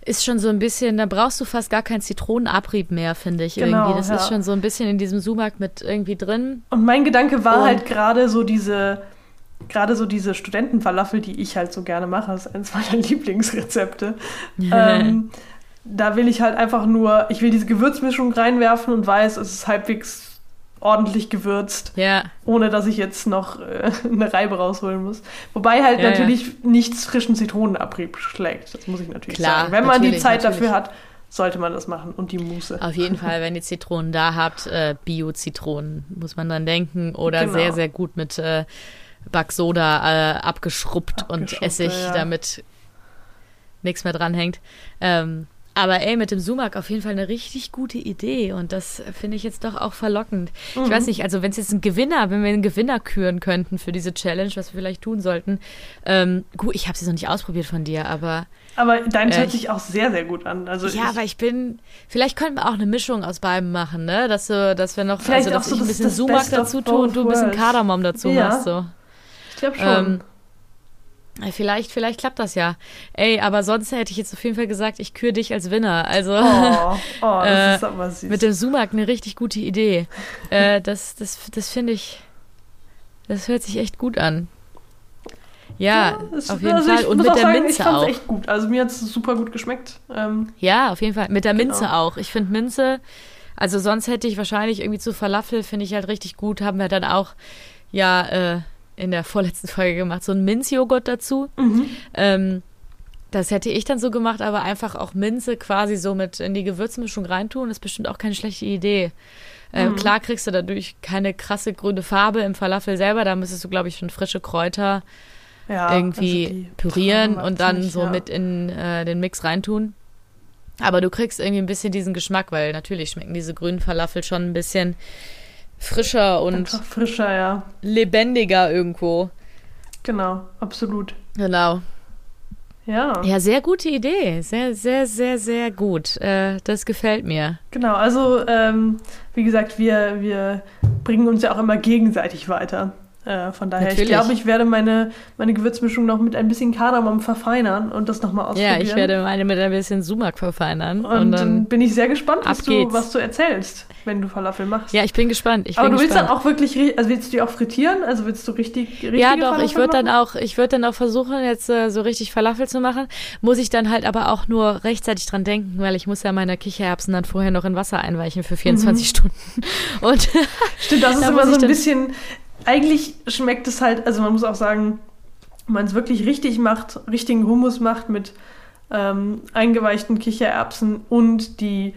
S1: ist schon so ein bisschen, da brauchst du fast gar keinen Zitronenabrieb mehr, finde ich
S2: Genau,
S1: irgendwie. Das
S2: ja.
S1: ist schon so ein bisschen in diesem Sumak mit irgendwie drin.
S2: Und mein Gedanke war
S1: Und-
S2: halt gerade so diese, gerade so diese Studentenfalafel, die ich halt so gerne mache, ist eines meiner Lieblingsrezepte. ähm, da will ich halt einfach nur, ich will diese Gewürzmischung reinwerfen und weiß, es ist halbwegs ordentlich gewürzt,
S1: Ja,
S2: ohne dass ich jetzt noch äh, eine Reibe rausholen muss. Wobei halt
S1: Ja,
S2: natürlich nichts frischen Zitronenabrieb schlägt. Das muss ich natürlich
S1: Klar,
S2: sagen. Wenn man die Zeit
S1: natürlich.
S2: dafür hat, sollte man das machen und die Muße.
S1: auf jeden Fall, wenn ihr Zitronen da habt, äh, Bio-Zitronen, muss man dann denken. Oder
S2: Genau.
S1: sehr, sehr gut mit äh, Backsoda äh, abgeschrubbt und
S2: Abgeschrubbte,
S1: Essig,
S2: ja.
S1: damit nichts mehr dranhängt. Ähm, aber ey, mit dem Sumak auf jeden Fall eine richtig gute Idee und das finde ich jetzt doch auch verlockend.
S2: Mhm.
S1: Ich weiß nicht, also wenn es jetzt ein Gewinner, wenn wir einen Gewinner küren könnten für diese Challenge, was wir vielleicht tun sollten. Ähm, gut, ich habe sie noch nicht ausprobiert von dir, aber
S2: Aber deins
S1: Äh,
S2: hört sich auch sehr, sehr gut an. Also
S1: ja,
S2: ich,
S1: aber ich bin, vielleicht könnten wir auch eine Mischung aus beidem machen, ne? Dass, dass wir noch,
S2: Vielleicht
S1: also dass
S2: auch so
S1: ich ein bisschen Sumak dazu tue und du ein bisschen. Kardamom dazu
S2: Ja.
S1: machst, so.
S2: Ich glaube schon.
S1: Ähm, Vielleicht, vielleicht klappt das ja. Ey, aber sonst hätte ich jetzt auf jeden Fall gesagt, ich küre dich als Winner. Also
S2: oh, oh, das
S1: Äh,
S2: ist aber süß.
S1: mit dem Sumak eine richtig gute Idee. äh, das das, das finde ich, das hört sich echt gut an. Ja,
S2: es-
S1: auf jeden
S2: also
S1: Fall. Und mit der
S2: sagen,
S1: Minze
S2: ich fand's
S1: auch.
S2: echt gut. Also mir hat es super gut geschmeckt. Ähm,
S1: Ja, auf jeden Fall. Mit der Minze
S2: Genau.
S1: auch. Ich finde Minze, also sonst hätte ich wahrscheinlich irgendwie zu Falafel, finde ich halt richtig gut. Haben wir dann auch, ja, äh, in der vorletzten Folge gemacht, so ein Minzjoghurt dazu.
S2: mhm.
S1: Ähm, das hätte ich dann so gemacht, aber einfach auch Minze quasi so mit in die Gewürzmischung reintun, ist bestimmt auch keine schlechte Idee. Ähm,
S2: Mhm.
S1: Klar kriegst du dadurch keine krasse grüne Farbe im Falafel selber, da müsstest du, glaube ich, schon frische Kräuter
S2: ja,
S1: irgendwie
S2: also
S1: pürieren und dann so
S2: ja.
S1: mit in äh, den Mix reintun. Aber du kriegst irgendwie ein bisschen diesen Geschmack, weil natürlich schmecken diese grünen Falafel schon ein bisschen frischer und
S2: Einfach frischer, ja.
S1: lebendiger irgendwo.
S2: Genau, absolut.
S1: Genau.
S2: Ja,
S1: Ja, sehr gute Idee. Sehr, sehr, sehr, sehr gut. Äh, das gefällt mir.
S2: genau. Also, ähm, wie gesagt, wir, wir bringen uns ja auch immer gegenseitig weiter. Äh, von daher,
S1: Natürlich.
S2: ich glaube, ich werde meine, meine Gewürzmischung noch mit ein bisschen Kardamom verfeinern und das nochmal ausprobieren.
S1: Ja, ich werde meine mit ein bisschen Sumak verfeinern. Und,
S2: Und, dann bin ich sehr gespannt, was du, was du erzählst, wenn du Falafel machst.
S1: Ja, ich bin gespannt. Ich
S2: Aber
S1: bin
S2: du willst
S1: gespannt.
S2: dann auch wirklich, also willst du die auch frittieren? Also willst du richtig, richtige
S1: Ja, doch, ich
S2: Falafel
S1: würde dann auch, ich würde dann auch versuchen, jetzt äh, so richtig Falafel zu machen. Muss ich dann halt aber auch nur rechtzeitig dran denken, weil ich muss ja meine Kichererbsen dann vorher noch in Wasser einweichen für 24 Stunden. Und
S2: Stimmt, das ist
S1: Da
S2: immer so
S1: ich
S2: ein bisschen. Eigentlich schmeckt es halt, also man muss auch sagen, wenn man es wirklich richtig macht, richtigen Hummus macht mit ähm, eingeweichten Kichererbsen und die,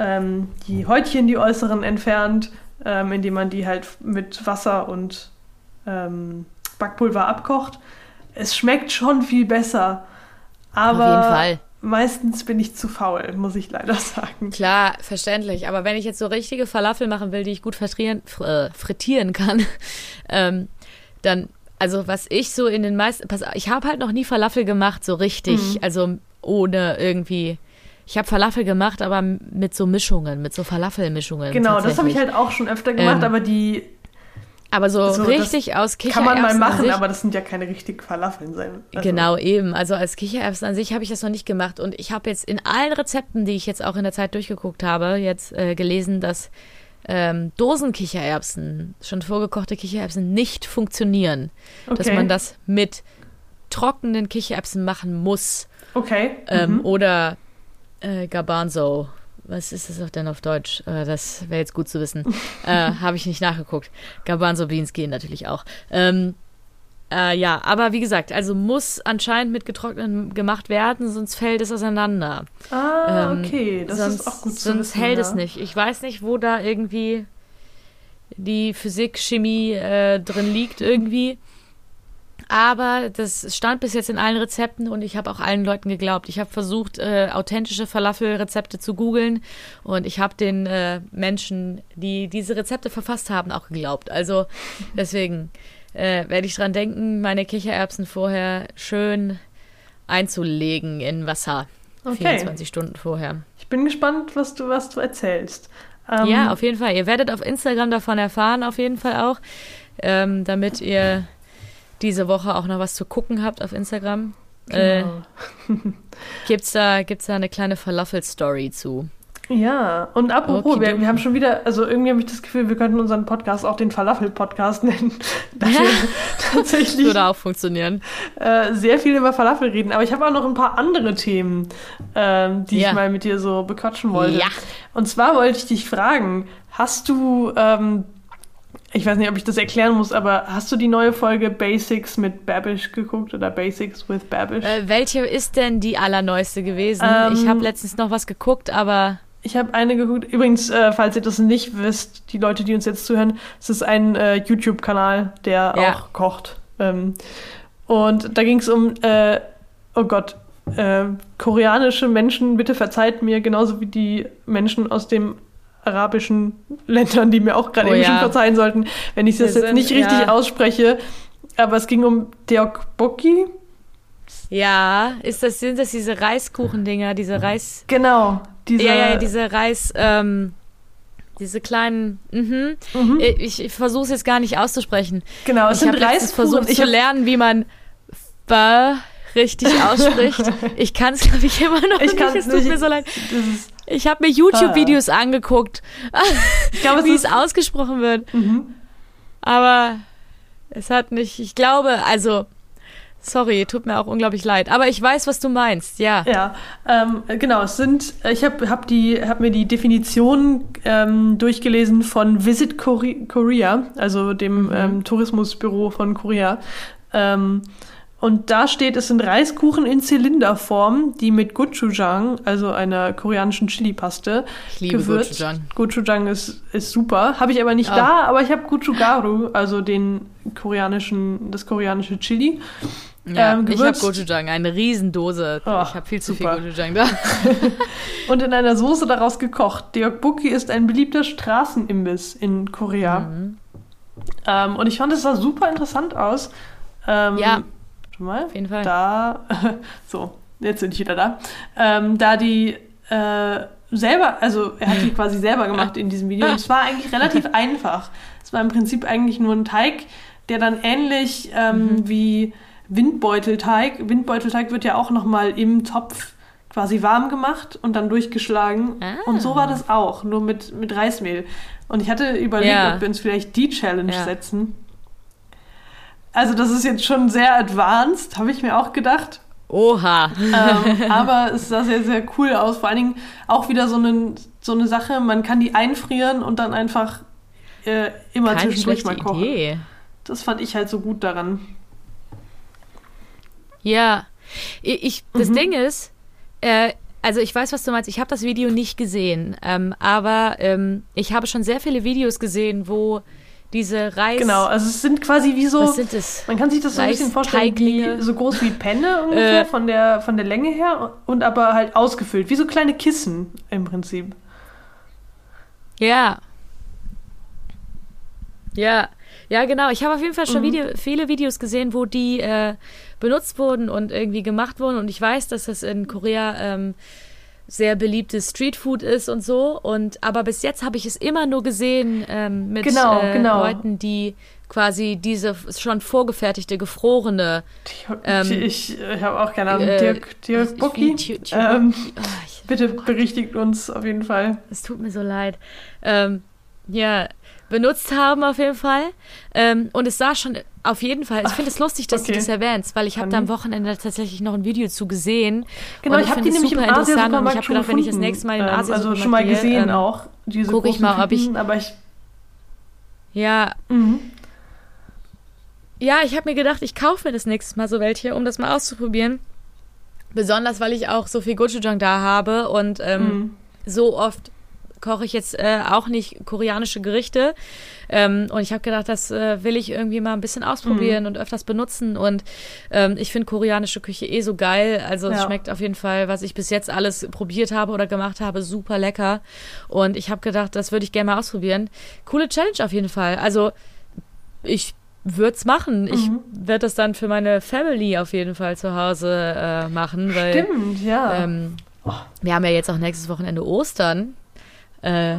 S2: ähm, die Häutchen, die äußeren entfernt, ähm, indem man die halt mit Wasser und ähm, Backpulver abkocht. Es schmeckt schon viel besser. Aber
S1: auf jeden Fall.
S2: Meistens bin ich zu faul, muss ich leider sagen.
S1: Klar, verständlich. Aber wenn ich jetzt so richtige Falafel machen will, die ich gut frittieren, äh, frittieren kann, ähm, dann, also was ich so in den meisten, pass, ich habe halt noch nie Falafel gemacht, so richtig,
S2: Mhm.
S1: also ohne irgendwie. Ich habe Falafel gemacht, aber mit so Mischungen, mit so Falafelmischungen.
S2: Genau, das habe ich halt auch schon öfter gemacht,
S1: Ähm,
S2: aber die
S1: Aber so,
S2: so,
S1: richtig aus
S2: kann man mal
S1: Kichererbsen
S2: machen,
S1: sich,
S2: aber das sind ja keine richtigen Falafeln sein. Also,
S1: Genau, eben. Also als Kichererbsen an sich habe ich das noch nicht gemacht. Und ich habe jetzt in allen Rezepten, die ich jetzt auch in der Zeit durchgeguckt habe, jetzt äh, gelesen, dass ähm, Dosenkichererbsen, schon vorgekochte Kichererbsen, nicht funktionieren. Dass
S2: Okay.
S1: man das mit trockenen Kichererbsen machen muss.
S2: Okay.
S1: Ähm,
S2: mhm.
S1: Oder äh, Garbanzo. Was ist das auch denn auf Deutsch? Äh, das wäre jetzt gut zu wissen. äh, Habe ich nicht nachgeguckt. Beans gehen natürlich auch. Ähm, äh, ja, aber wie gesagt, also muss anscheinend mit getrockneten gemacht werden, sonst fällt es auseinander.
S2: Ah,
S1: ähm,
S2: okay. Das
S1: sonst
S2: ist auch gut zu
S1: sonst
S2: wissen,
S1: hält
S2: ja.
S1: es nicht. Ich weiß nicht, wo da irgendwie die Physik, Chemie äh, drin liegt irgendwie. Aber das stand bis jetzt in allen Rezepten und ich habe auch allen Leuten geglaubt. Ich habe versucht, äh, authentische Falafel-Rezepte zu googeln und ich habe den äh, Menschen, die diese Rezepte verfasst haben, auch geglaubt. Also deswegen äh, werde ich dran denken, meine Kichererbsen vorher schön einzulegen in Wasser.
S2: Okay.
S1: 24 Stunden vorher.
S2: Ich bin gespannt, was du, was du erzählst. Ähm,
S1: Ja, auf jeden Fall. Ihr werdet auf Instagram davon erfahren, auf jeden Fall auch, ähm, damit ihr diese Woche auch noch was zu gucken habt auf Instagram. Äh,
S2: genau.
S1: gibt's da, gibt's da eine kleine Falafel-Story zu?
S2: Ja, und apropos, wir,
S1: Okidoki.
S2: wir haben schon wieder, also irgendwie habe ich das Gefühl, wir könnten unseren Podcast auch den Falafel-Podcast nennen. Da wir tatsächlich
S1: Würde auch funktionieren.
S2: äh, sehr viel über Falafel reden. Aber ich habe auch noch ein paar andere Themen, ähm, die
S1: Ja.
S2: ich mal mit dir so bequatschen wollte.
S1: Ja.
S2: Und zwar wollte ich dich fragen, hast du, ähm, ich weiß nicht, ob ich das erklären muss, aber hast du die neue Folge Basics mit Babish geguckt oder Basics with Babish?
S1: Äh, welche ist denn die allerneueste gewesen?
S2: Ähm,
S1: ich habe letztens noch was geguckt, aber
S2: Ich habe eine geguckt. Übrigens, äh, falls ihr das nicht wisst, die Leute, die uns jetzt zuhören, es ist ein äh, YouTube-Kanal, der
S1: Ja.
S2: auch kocht. Ähm, und da ging es um, äh, oh Gott, äh, koreanische Menschen, bitte verzeiht mir, genauso wie die Menschen aus dem arabischen Ländern, die mir auch gerade
S1: Oh
S2: eben
S1: ja.
S2: schon verzeihen sollten, wenn ich das
S1: Wir
S2: jetzt
S1: sind-
S2: nicht richtig
S1: ja.
S2: ausspreche. Aber es ging um Deokbokki.
S1: ja, ist das, sind das diese Reiskuchendinger, diese Reis.
S2: Genau. Diese,
S1: ja, ja, diese Reis, ähm, diese kleinen, mhm.
S2: Mhm.
S1: Ich, ich versuche es jetzt gar nicht auszusprechen.
S2: genau, es
S1: ich
S2: sind Reiskuchen.
S1: versucht
S2: Ich
S1: zu lernen, wie man ba richtig ausspricht. Ich kann es, glaube ich, immer noch
S2: Ich
S1: nicht. Es tut
S2: nicht.
S1: mir so leid.
S2: das ist,
S1: Ich habe mir YouTube-Videos angeguckt,
S2: ich glaube, es
S1: wie es ausgesprochen wird.
S2: Mhm.
S1: Aber es hat nicht, ich glaube, also, sorry, tut mir auch unglaublich leid. Aber ich weiß, was du meinst, ja.
S2: Ja, ähm, genau, es sind, ich habe hab die, hab mir die Definition ähm, durchgelesen von Visit Kore- Korea, also dem ähm, Tourismusbüro von Korea. Ähm, und da steht, es sind Reiskuchen in Zylinderform, die mit Gochujang, also einer koreanischen Chili-Paste,
S1: Ich liebe
S2: gewürzt.
S1: Gochujang.
S2: Gochujang ist, ist super. Habe ich aber nicht
S1: Ah.
S2: da, aber ich habe Gochugaru, also den koreanischen, das koreanische Chili.
S1: Ja,
S2: ähm,
S1: ich habe
S2: gewürzt.
S1: Gochujang, eine Riesendose.
S2: Oh,
S1: ich habe viel zu
S2: super.
S1: viel Gochujang da.
S2: und in einer Soße daraus gekocht. Deokbokki ist ein beliebter Straßenimbiss in Korea.
S1: Mhm.
S2: Ähm, und ich fand, es sah super interessant aus. Ähm,
S1: Ja.
S2: Schon mal.
S1: Auf jeden Fall.
S2: Da, so, jetzt bin ich wieder da. Ähm, da die äh, selber, also er hat die quasi selber gemacht in diesem Video. Und es war eigentlich relativ einfach. Es war im Prinzip eigentlich nur ein Teig, der dann ähnlich ähm,
S1: Mhm.
S2: wie Windbeutelteig. Windbeutelteig wird ja auch nochmal im Topf quasi warm gemacht und dann durchgeschlagen.
S1: Ah.
S2: Und so war das auch, nur mit, mit Reismehl. Und ich hatte überlegt,
S1: Ja.
S2: ob wir uns vielleicht die Challenge
S1: Ja.
S2: setzen. Also das ist jetzt schon sehr advanced, habe ich mir auch gedacht.
S1: Oha.
S2: ähm, aber es sah sehr, sehr cool aus. Vor allen Dingen auch wieder so, einen, so eine Sache, man kann die einfrieren und dann einfach äh, immer
S1: Keine
S2: zwischendurch mal kochen.
S1: Idee.
S2: Das fand ich halt so gut daran.
S1: Ja. Ich, ich- das
S2: Mhm.
S1: Ding ist, äh, also ich weiß, was du meinst. Ich habe das Video nicht gesehen, ähm, aber ähm, ich habe schon sehr viele Videos gesehen, wo diese Reis...
S2: Genau, also es sind quasi wie so,
S1: Was sind es?
S2: man kann sich das so ein bisschen vorstellen, wie, so groß wie Penne ungefähr
S1: Äh.
S2: von, der, von der Länge her und aber halt ausgefüllt, wie so kleine Kissen im Prinzip.
S1: Ja. Ja. Ja, genau. Ich habe auf jeden Fall schon
S2: Mhm.
S1: Video, viele Videos gesehen, wo die äh, benutzt wurden und irgendwie gemacht wurden. Und ich weiß, dass das in Korea ähm, sehr beliebtes Streetfood ist und so. Und aber bis jetzt habe ich es immer nur gesehen ähm, mit
S2: Genau,
S1: äh,
S2: genau.
S1: Leuten, die quasi diese schon vorgefertigte, gefrorene Ähm,
S2: ich ich habe auch keine Ahnung,
S1: äh,
S2: Dirk, Dirk Bucki. Ähm,
S1: Ah, ich,
S2: bitte berichtigt uns auf jeden Fall.
S1: Es tut mir so leid. Ähm, ja, benutzt haben auf jeden Fall. Ähm, und es sah schon auf jeden Fall, ich finde es lustig, dass
S2: okay.
S1: du das erwähnst, weil ich habe da am Wochenende tatsächlich noch ein Video zu gesehen.
S2: Genau, ich habe
S1: finde
S2: die
S1: es
S2: nämlich im
S1: super interessant und ich habe
S2: schon
S1: gedacht, wenn ich das nächste Mal in
S2: Ähm,
S1: Asiasupermarkt
S2: Also schon mal
S1: gehe,
S2: gesehen
S1: ähm,
S2: auch, diese
S1: guck ich mal, ob ich-
S2: Tüten, aber ich...
S1: Ja,
S2: Mhm.
S1: ja, ich habe mir gedacht, ich kaufe mir das nächste Mal so welche, um das mal auszuprobieren. Besonders, weil ich auch so viel Gochujang da habe und ähm,
S2: Mhm.
S1: so oft koche ich jetzt äh, auch nicht koreanische Gerichte. Ähm, und ich habe gedacht, das äh, will ich irgendwie mal ein bisschen
S2: Mhm.
S1: ausprobieren und öfters benutzen. Und ähm, ich finde koreanische Küche eh so geil. Also es
S2: Ja.
S1: schmeckt auf jeden Fall, was ich bis jetzt alles probiert habe oder gemacht habe, super lecker. Und ich habe gedacht, das würde ich gerne mal ausprobieren. Coole Challenge auf jeden Fall. Also ich würde es machen. Ich
S2: Mhm.
S1: werde das dann für meine Family auf jeden Fall zu Hause äh, machen, weil
S2: Stimmt, ja.
S1: ähm. Wir haben ja jetzt auch nächstes Wochenende Ostern. Äh,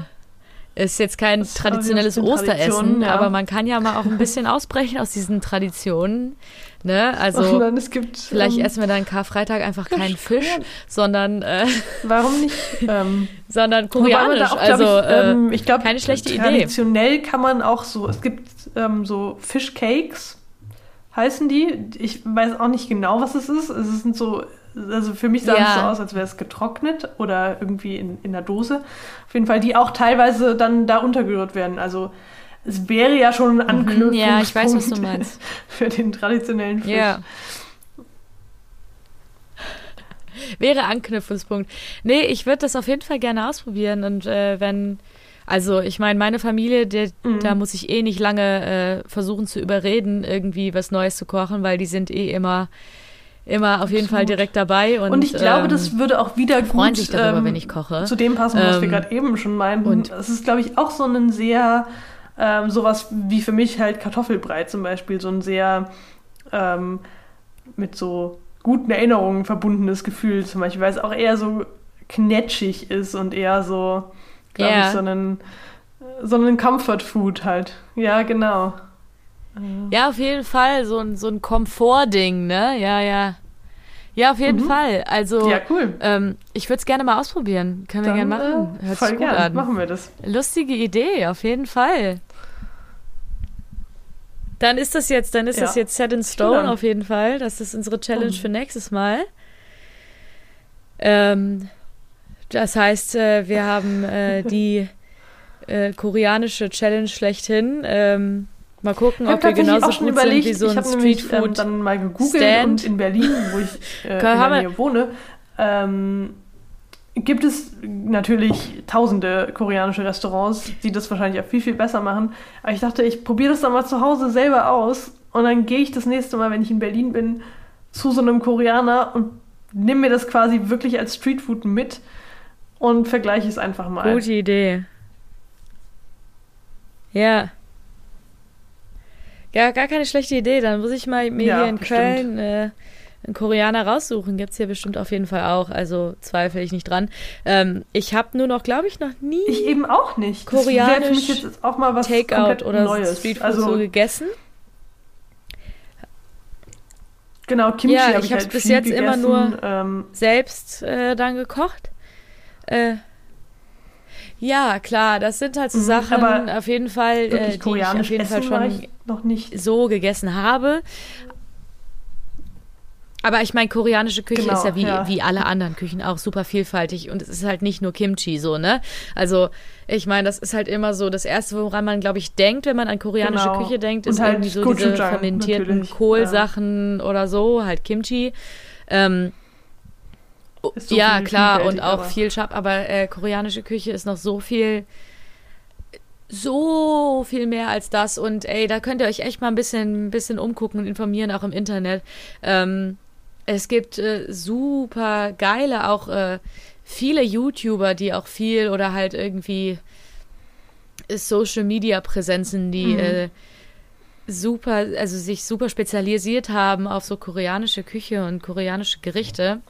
S1: ist jetzt kein das traditionelles Osteressen, ja. aber man kann ja mal auch ein bisschen ausbrechen aus diesen Traditionen. Ne? Also
S2: dann, es gibt,
S1: vielleicht ähm, essen wir dann Karfreitag einfach keinen Fisch, sondern äh,
S2: warum nicht?
S1: Ähm, sondern koreanisch. Auch, also
S2: ich, ähm, ich glaube, keine schlechte traditionell Idee. Traditionell kann man auch so. Es gibt ähm, so Fischcakes heißen die. Ich weiß auch nicht genau, was es ist. Es sind so also für mich sah ja. es so aus, als wäre es getrocknet oder irgendwie in, in der Dose. Auf jeden Fall, die auch teilweise dann da untergerührt werden. Also es wäre ja schon ein Anknüpfungspunkt
S1: mhm, ja, ich weiß, was du meinst.
S2: für den traditionellen Fisch.
S1: Ja. wäre Anknüpfungspunkt. Nee, ich würde das auf jeden Fall gerne ausprobieren und äh, wenn also ich meine, meine Familie, der, mhm. da muss ich eh nicht lange äh, versuchen zu überreden, irgendwie was Neues zu kochen, weil die sind eh immer immer auf jeden Fall direkt dabei. Und,
S2: und ich glaube, ähm, das würde auch wieder
S1: freuen sich darüber, ähm, wenn ich koche.
S2: zu dem passen, was ähm, wir gerade eben schon meinten. Und es ist, glaube ich, auch so ein sehr, ähm, sowas wie für mich halt Kartoffelbrei zum Beispiel, so ein sehr ähm, mit so guten Erinnerungen verbundenes Gefühl zum Beispiel, weil es auch eher so knetschig ist und eher so, glaube yeah. ich, so einen, so einen Comfort Food halt. Ja, genau.
S1: Ja, auf jeden Fall. So ein, so ein Komfortding, ne? Ja, ja. Ja, auf jeden mhm. Fall. Also,
S2: ja, cool.
S1: Ähm, ich würde es gerne mal ausprobieren. Können wir gerne machen.
S2: Äh, Hört voll sich gut gern. an. Machen wir das.
S1: Lustige Idee, auf jeden Fall. Dann ist das jetzt, dann ist ja. das jetzt set in stone auf jeden Fall. Das ist unsere Challenge mhm. für nächstes Mal. Ähm, das heißt, äh, wir haben äh, die äh, koreanische Challenge schlechthin. Ähm, Mal gucken, ob wir genauso gut überlegt, sind wie so ein Streetfood. Ich
S2: ähm, dann mal gegoogelt Stand. und in Berlin, wo ich äh, in der wohne, ähm, gibt es natürlich tausende koreanische Restaurants, die das wahrscheinlich auch viel, viel besser machen. Aber ich dachte, ich probiere das dann mal zu Hause selber aus und dann gehe ich das nächste Mal, wenn ich in Berlin bin, zu so einem Koreaner und nehme mir das quasi wirklich als Streetfood mit und vergleiche es einfach mal.
S1: Gute Idee. Ja. Ja, gar keine schlechte Idee. Dann muss ich mal mir ja, hier in bestimmt. Köln äh, einen Koreaner raussuchen. Gibt es hier bestimmt auf jeden Fall auch. Also zweifle ich nicht dran. Ähm, ich habe nur noch, glaube ich, noch nie.
S2: Ich eben auch nicht.
S1: Koreanisch mich jetzt auch mal was Takeout oder Neues. Streetfood also, so gegessen.
S2: Genau, Kimchi
S1: ja,
S2: habe
S1: ich, habe halt bis jetzt gegessen. immer nur ähm, selbst äh, dann gekocht. Äh, ja, klar, das sind halt so mhm, Sachen aber auf jeden Fall, äh, die ich auf jeden Fall schon
S2: noch nicht
S1: so gegessen habe. Aber ich meine, koreanische Küche genau, ist ja wie, ja wie alle anderen Küchen auch super vielfältig und es ist halt nicht nur Kimchi so, ne? Also, ich meine, das ist halt immer so das Erste, woran man, glaube ich, denkt, wenn man an koreanische genau. Küche denkt, ist halt irgendwie so diese fermentierten Kohlsachen ja. oder so, halt Kimchi. Ähm, so ja, klar, und auch aber. viel Schab, aber äh, koreanische Küche ist noch so viel, so viel mehr als das. Und ey, da könnt ihr euch echt mal ein bisschen, ein bisschen umgucken und informieren, auch im Internet. Ähm, es gibt äh, super geile, auch äh, viele YouTuber, die auch viel oder halt irgendwie Social Media Präsenzen, die mhm. äh, super, also sich super spezialisiert haben auf so koreanische Küche und koreanische Gerichte.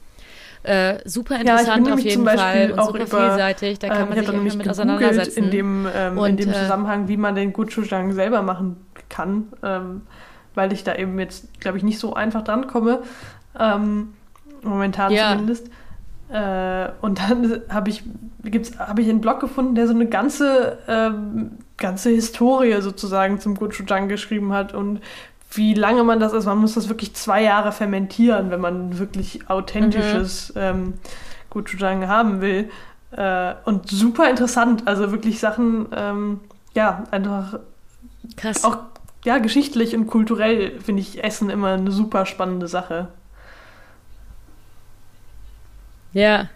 S1: Äh, super interessant ja, auf jeden Fall und super über, vielseitig. Da kann ähm, man sich einfach mit auseinandersetzen.
S2: In dem, ähm, und, in dem äh, Zusammenhang, wie man den Gochujang selber machen kann, ähm, weil ich da eben jetzt, glaube ich, nicht so einfach dran komme. Ähm, momentan ja. zumindest. Äh, und dann habe ich, hab ich einen Blog gefunden, der so eine ganze, ähm, ganze Historie sozusagen zum Gochujang geschrieben hat und wie lange man das ist. Man muss das wirklich zwei Jahre fermentieren, wenn man wirklich authentisches mhm. ähm, Gochujang haben will. Äh, und super interessant. Also wirklich Sachen, ähm, ja, einfach
S1: Krass.
S2: auch ja, geschichtlich und kulturell finde ich Essen immer eine super spannende Sache.
S1: Ja.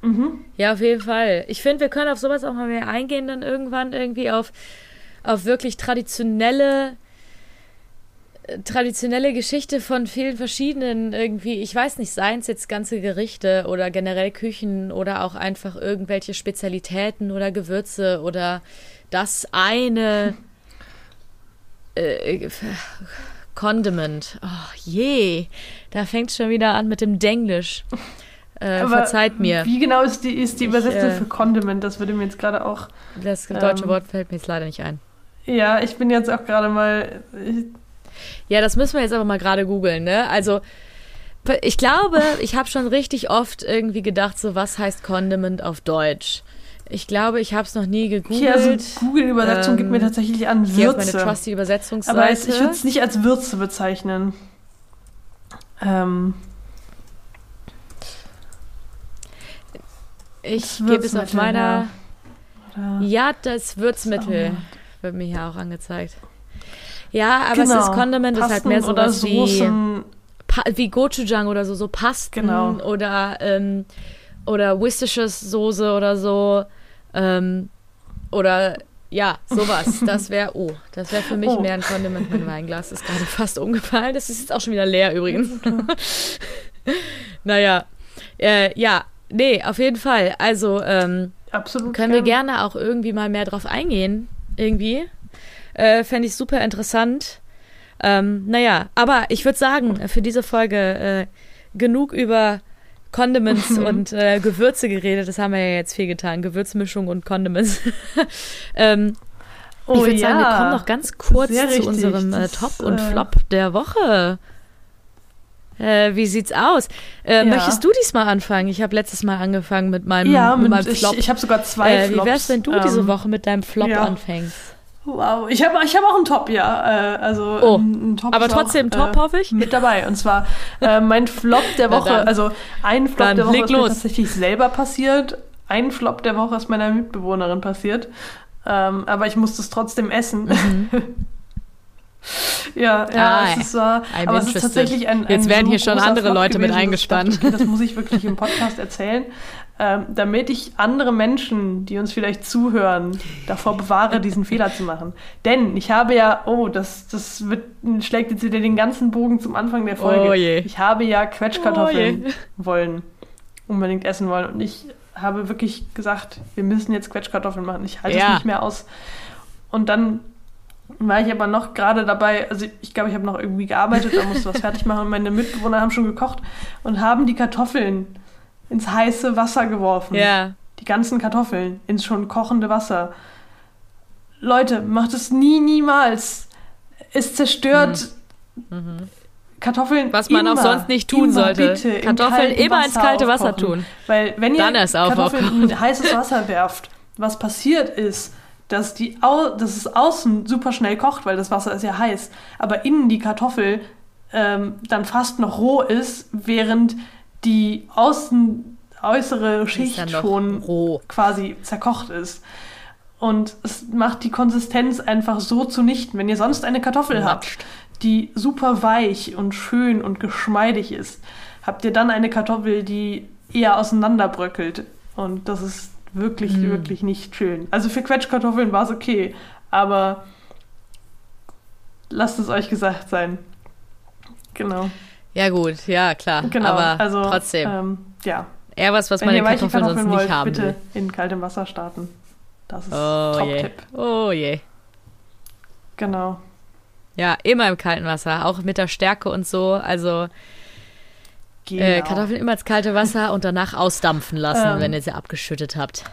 S1: Mhm. Ja, auf jeden Fall. Ich finde, wir können auf sowas auch mal mehr eingehen, dann irgendwann irgendwie auf, auf wirklich traditionelle traditionelle Geschichte von vielen verschiedenen irgendwie, ich weiß nicht, seien es jetzt ganze Gerichte oder generell Küchen oder auch einfach irgendwelche Spezialitäten oder Gewürze oder das eine äh, Condiment. Oh je, da fängt schon wieder an mit dem Denglisch. Äh, verzeiht mir.
S2: Wie genau ist die, ist die Übersetzung
S1: äh,
S2: für Condiment? Das würde mir jetzt gerade auch.
S1: Das deutsche
S2: Ähm,
S1: Wort fällt mir jetzt leider nicht ein.
S2: Ja, ich bin jetzt auch gerade mal.
S1: Ja, das müssen wir jetzt aber mal gerade googeln, ne? Also, ich glaube, ich habe schon richtig oft irgendwie gedacht, so was heißt Condiment auf Deutsch? Ich glaube, ich habe es noch nie gegoogelt.
S2: Hier, also Google-Übersetzung gibt mir
S1: Ähm,
S2: tatsächlich an
S1: Hier auf meine
S2: Würze.
S1: trusty Übersetzungsseite.
S2: Aber ich würde es nicht als Würze bezeichnen. Ähm,
S1: ich
S2: das
S1: gebe es auf meiner.
S2: oder-
S1: Ja, das Würzmittel
S2: Oh.
S1: wird mir hier auch angezeigt. Ja, aber
S2: Genau.
S1: es ist Condiment, ist halt
S2: Pasten
S1: mehr
S2: oder
S1: sowas wie. Pa wie Gochujang oder so, so Pasten
S2: Genau.
S1: oder, ähm, oder Worcestershire-Soße oder so. Ähm, oder ja, sowas. Das wäre, oh, das wäre für mich
S2: Oh.
S1: mehr ein Condiment. Mein Weinglas ist gerade fast umgefallen. Das ist jetzt auch schon wieder leer übrigens. naja, äh, ja, nee, auf jeden Fall. Also, ähm,
S2: Absolut.
S1: können wir
S2: gern.
S1: gerne auch irgendwie mal mehr drauf eingehen. Irgendwie. Äh, Fände ich super interessant. Ähm, naja, aber ich würde sagen, für diese Folge äh, genug über Condiments und äh, Gewürze geredet. Das haben wir ja jetzt viel getan. Gewürzmischung und Condiments. ähm,
S2: Oh
S1: ich würde
S2: ja.
S1: sagen, wir kommen noch ganz kurz
S2: Sehr
S1: zu
S2: richtig.
S1: unserem äh,
S2: Das,
S1: Top und
S2: äh,
S1: Flop der Woche. Äh, wie sieht's aus? Äh,
S2: Ja.
S1: Möchtest du diesmal anfangen? Ich habe letztes Mal angefangen mit meinem,
S2: Ja,
S1: mit
S2: mit,
S1: meinem
S2: ich,
S1: Flop.
S2: ich habe sogar zwei
S1: Äh, wie
S2: Flops.
S1: wär's, wenn du diese
S2: Ähm,
S1: Woche mit deinem Flop
S2: ja.
S1: anfängst?
S2: Wow, ich habe ich hab auch einen Top, ja. Äh, also
S1: Oh,
S2: ein, ein Top
S1: Aber trotzdem
S2: auch,
S1: Top,
S2: äh,
S1: hoffe ich.
S2: mit dabei. Und zwar äh, mein Flop der Woche.
S1: dann.
S2: Also ein Flop der Woche ist mir
S1: los.
S2: tatsächlich selber passiert. Ein Flop der Woche ist meiner Mitbewohnerin passiert. Ähm, aber ich musste es trotzdem essen. ja, ja,
S1: Mhm. Ah,
S2: es ist, äh, aber es ist tatsächlich ein, ein
S1: Jetzt werden
S2: so
S1: hier schon andere
S2: Flop
S1: Leute mit
S2: gewesen, ich
S1: eingespannt.
S2: okay, das muss ich wirklich im Podcast erzählen, ähm, damit ich andere Menschen, die uns vielleicht zuhören, davor bewahre, diesen Fehler zu machen. Denn ich habe ja, oh, das, das wird, schlägt jetzt wieder den ganzen Bogen zum Anfang der Folge.
S1: Oh.
S2: Ich habe ja Quetschkartoffeln
S1: Oh
S2: wollen, unbedingt essen wollen. Und ich habe wirklich gesagt, wir müssen jetzt Quetschkartoffeln machen. Ich halte
S1: Ja.
S2: es nicht mehr aus. Und dann war ich aber noch gerade dabei, also ich glaube, ich habe noch irgendwie gearbeitet, da musste was fertig machen und meine Mitbewohner haben schon gekocht und haben die Kartoffeln ins heiße Wasser geworfen.
S1: Ja.
S2: Die ganzen Kartoffeln ins schon kochende Wasser. Leute, macht es nie, niemals. Es zerstört Kartoffeln.
S1: Mhm. Was man auch
S2: immer,
S1: sonst nicht tun
S2: immer
S1: sollte.
S2: Bitte im
S1: Kartoffeln
S2: kalten
S1: immer ins kalte Wasser tun.
S2: Weil wenn ihr Kartoffeln in heißes Wasser werft, was passiert ist, dass, die au dass es außen super schnell kocht, weil das Wasser ist ja heiß, aber innen die Kartoffel ähm, dann fast noch roh ist, während die außen äußere Schicht schon
S1: roh.
S2: quasi zerkocht ist. Und es macht die Konsistenz einfach so zunichten. Wenn ihr sonst eine Kartoffel habt,
S1: Matscht.
S2: die super weich und schön und geschmeidig ist, habt ihr dann eine Kartoffel, die eher auseinanderbröckelt. Und das ist wirklich,
S1: Mm.
S2: wirklich nicht schön. Also für Quetschkartoffeln war es okay, aber lasst es euch gesagt sein. Genau.
S1: Ja, gut, ja, klar.
S2: Genau.
S1: Aber
S2: also,
S1: trotzdem.
S2: Ähm, ja.
S1: Eher was, was
S2: Wenn
S1: meine
S2: weiche
S1: Kartoffeln sonst
S2: Kartoffeln
S1: nicht
S2: wollt,
S1: haben
S2: bitte
S1: will.
S2: in kaltem Wasser starten. Das ist
S1: Oh.
S2: Top-Tipp.
S1: Oh je.
S2: Genau.
S1: Ja, immer im kalten Wasser, auch mit der Stärke und so. Also
S2: Genau.
S1: äh, Kartoffeln immer ins kalte Wasser und danach ausdampfen lassen,
S2: Ähm.
S1: wenn ihr sie abgeschüttet habt.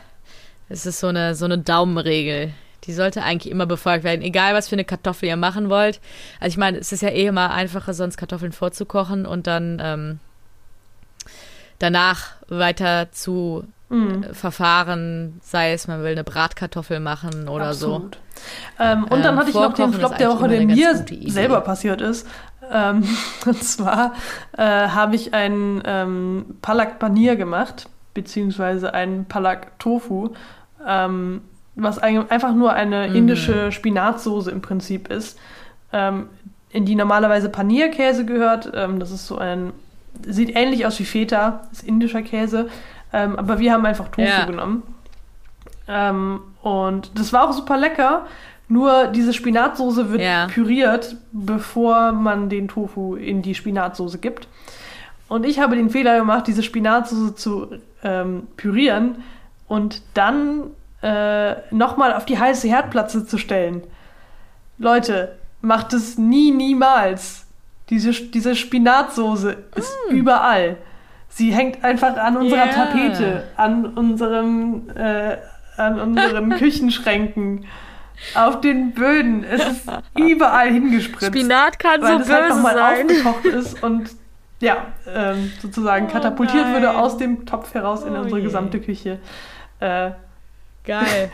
S1: Das ist so eine, so eine Daumenregel. Die sollte eigentlich immer befolgt werden, egal was für eine Kartoffel ihr machen wollt. Also ich meine, es ist ja eh immer einfacher, sonst Kartoffeln vorzukochen und dann ähm, danach weiter zu
S2: Mhm.
S1: äh, verfahren, sei es, man will eine Bratkartoffel machen oder
S2: Absolut. Ähm, und dann
S1: Ähm,
S2: hatte ich noch den Flop der Woche, der mir selber passiert ist. Ähm, und zwar äh, habe ich einen ähm, Palak Paneer gemacht, beziehungsweise einen Palak Tofu, ähm, was ein, einfach nur eine
S1: Mhm.
S2: indische Spinatsoße im Prinzip ist, ähm, in die normalerweise Panierkäse gehört. Ähm, das ist so ein, sieht ähnlich aus wie Feta, ist indischer Käse, ähm, aber wir haben einfach Tofu
S1: Ja.
S2: genommen. Ähm, und das war auch super lecker. Nur diese Spinatsoße wird
S1: Ja.
S2: püriert, bevor man den Tofu in die Spinatsoße gibt. Und ich habe den Fehler gemacht, diese Spinatsoße zu ähm, pürieren und dann äh, nochmal auf die heiße Herdplatte zu stellen. Leute, macht es nie, niemals. Diese, diese Spinatsoße ist überall. Sie hängt einfach an unserer
S1: Ja.
S2: Tapete, an unserem, äh, an unseren Küchenschränken, auf den Böden. Es ist überall hingespritzt.
S1: Spinat kann
S2: weil
S1: so
S2: das halt
S1: böse
S2: nochmal
S1: sein.
S2: aufgekocht ist und ja, ähm, sozusagen
S1: Oh
S2: katapultiert
S1: nein.
S2: würde aus dem Topf heraus in
S1: Oh
S2: unsere
S1: je.
S2: gesamte Küche. Äh,
S1: Geil.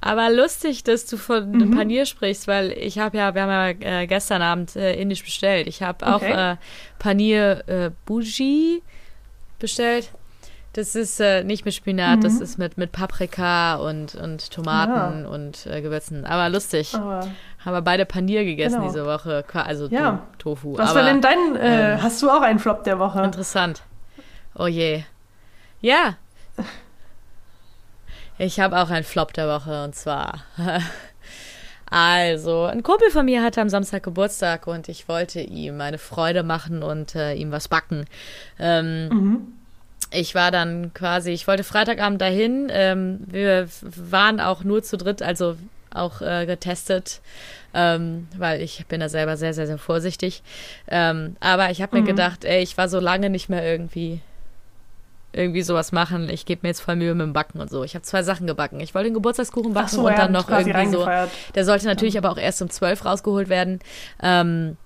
S1: Aber lustig, dass du von
S2: Mhm.
S1: Panier sprichst, weil ich habe ja, wir haben ja äh, gestern Abend äh, indisch bestellt. Ich habe auch
S2: Okay.
S1: äh, Panier äh, Bougie bestellt. Das ist äh, nicht mit Spinat, das
S2: Mhm.
S1: ist mit, mit Paprika und, und Tomaten und äh, Gewürzen. Aber lustig.
S2: aber
S1: Haben wir beide Panier gegessen
S2: Genau.
S1: diese Woche. Also
S2: Ja.
S1: to Tofu.
S2: was
S1: Aber
S2: war denn dein, äh,
S1: ähm,
S2: hast du auch einen Flop der Woche?
S1: Interessant. Oh je. Ja. Ich habe auch einen Flop der Woche und zwar. Also, ein Kumpel von mir hatte am Samstag Geburtstag und ich wollte ihm eine Freude machen und äh, ihm was backen. Ähm,
S2: Mhm.
S1: ich war dann quasi, ich wollte Freitagabend dahin. Ähm, wir waren auch nur zu dritt, also auch äh, getestet, ähm, weil ich bin da selber sehr, sehr, sehr vorsichtig. Ähm, aber ich habe mir
S2: Mhm.
S1: gedacht, ey, ich war so lange nicht mehr irgendwie irgendwie sowas machen. Ich gebe mir jetzt voll Mühe mit dem Backen und so. Ich habe zwei Sachen gebacken. Ich wollte den Geburtstagskuchen backen
S2: so,
S1: und
S2: er
S1: dann
S2: hat
S1: noch irgendwie so. Der sollte natürlich aber auch erst um 12 rausgeholt werden. Ähm,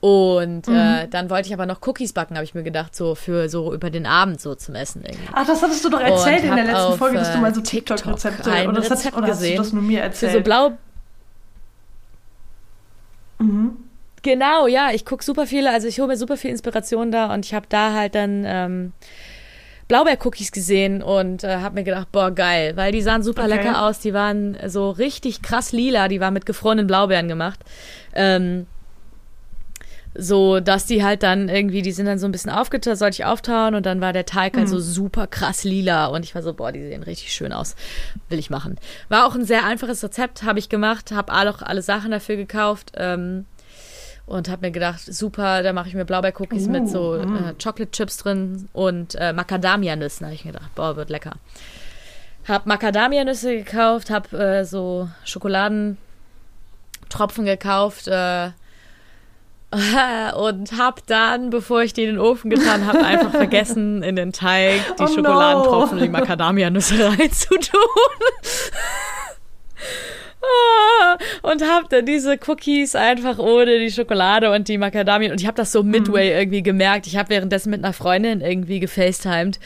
S1: und äh,
S2: Mhm.
S1: dann wollte ich aber noch Cookies backen, habe ich mir gedacht, so für so über den Abend so zum Essen irgendwie.
S2: Ach, das hattest du doch erzählt
S1: Und
S2: in der letzten
S1: auf,
S2: Folge, dass du mal so
S1: äh, TikTok
S2: TikTok-Rezepte
S1: ein
S2: oder, das hat-
S1: Rezept
S2: oder hast du
S1: gesehen.
S2: das nur mir
S1: Für
S2: erzählt?
S1: so blau.
S2: Mhm.
S1: Genau, ja, ich gucke super viele, also ich hole mir super viel Inspiration da und ich habe da halt dann ähm, Blaubeer-Cookies gesehen und äh, habe mir gedacht, boah, geil, weil die sahen super
S2: Okay.
S1: lecker aus, die waren so richtig krass lila, die waren mit gefrorenen Blaubeeren gemacht. Ähm, so, dass die halt dann irgendwie, die sind dann so ein bisschen aufgetaut, sollte ich auftauen und dann war der Teig halt so super krass lila und ich war so, boah, die sehen richtig schön aus, will ich machen. War auch ein sehr einfaches Rezept, habe ich gemacht, habe auch alle Sachen dafür gekauft ähm, und habe mir gedacht, super, da mache ich mir Blaubeercookies
S2: Uh,
S1: mit so
S2: mm.
S1: äh, Chocolate Chips drin und äh, Macadamia-Nüssen, habe ich mir gedacht, boah, wird lecker. Hab Macadamia-Nüsse gekauft, hab äh, so Schokoladentropfen gekauft, äh, und hab dann, bevor ich die in den Ofen getan habe, einfach vergessen, in den Teig die
S2: Oh no.
S1: Schokoladentropfen und die Macadamia-Nüsse reinzutun. Und hab dann diese Cookies einfach ohne die Schokolade und die Macadamia und ich habe das so midway irgendwie gemerkt. Ich habe währenddessen mit einer Freundin irgendwie gefacetimed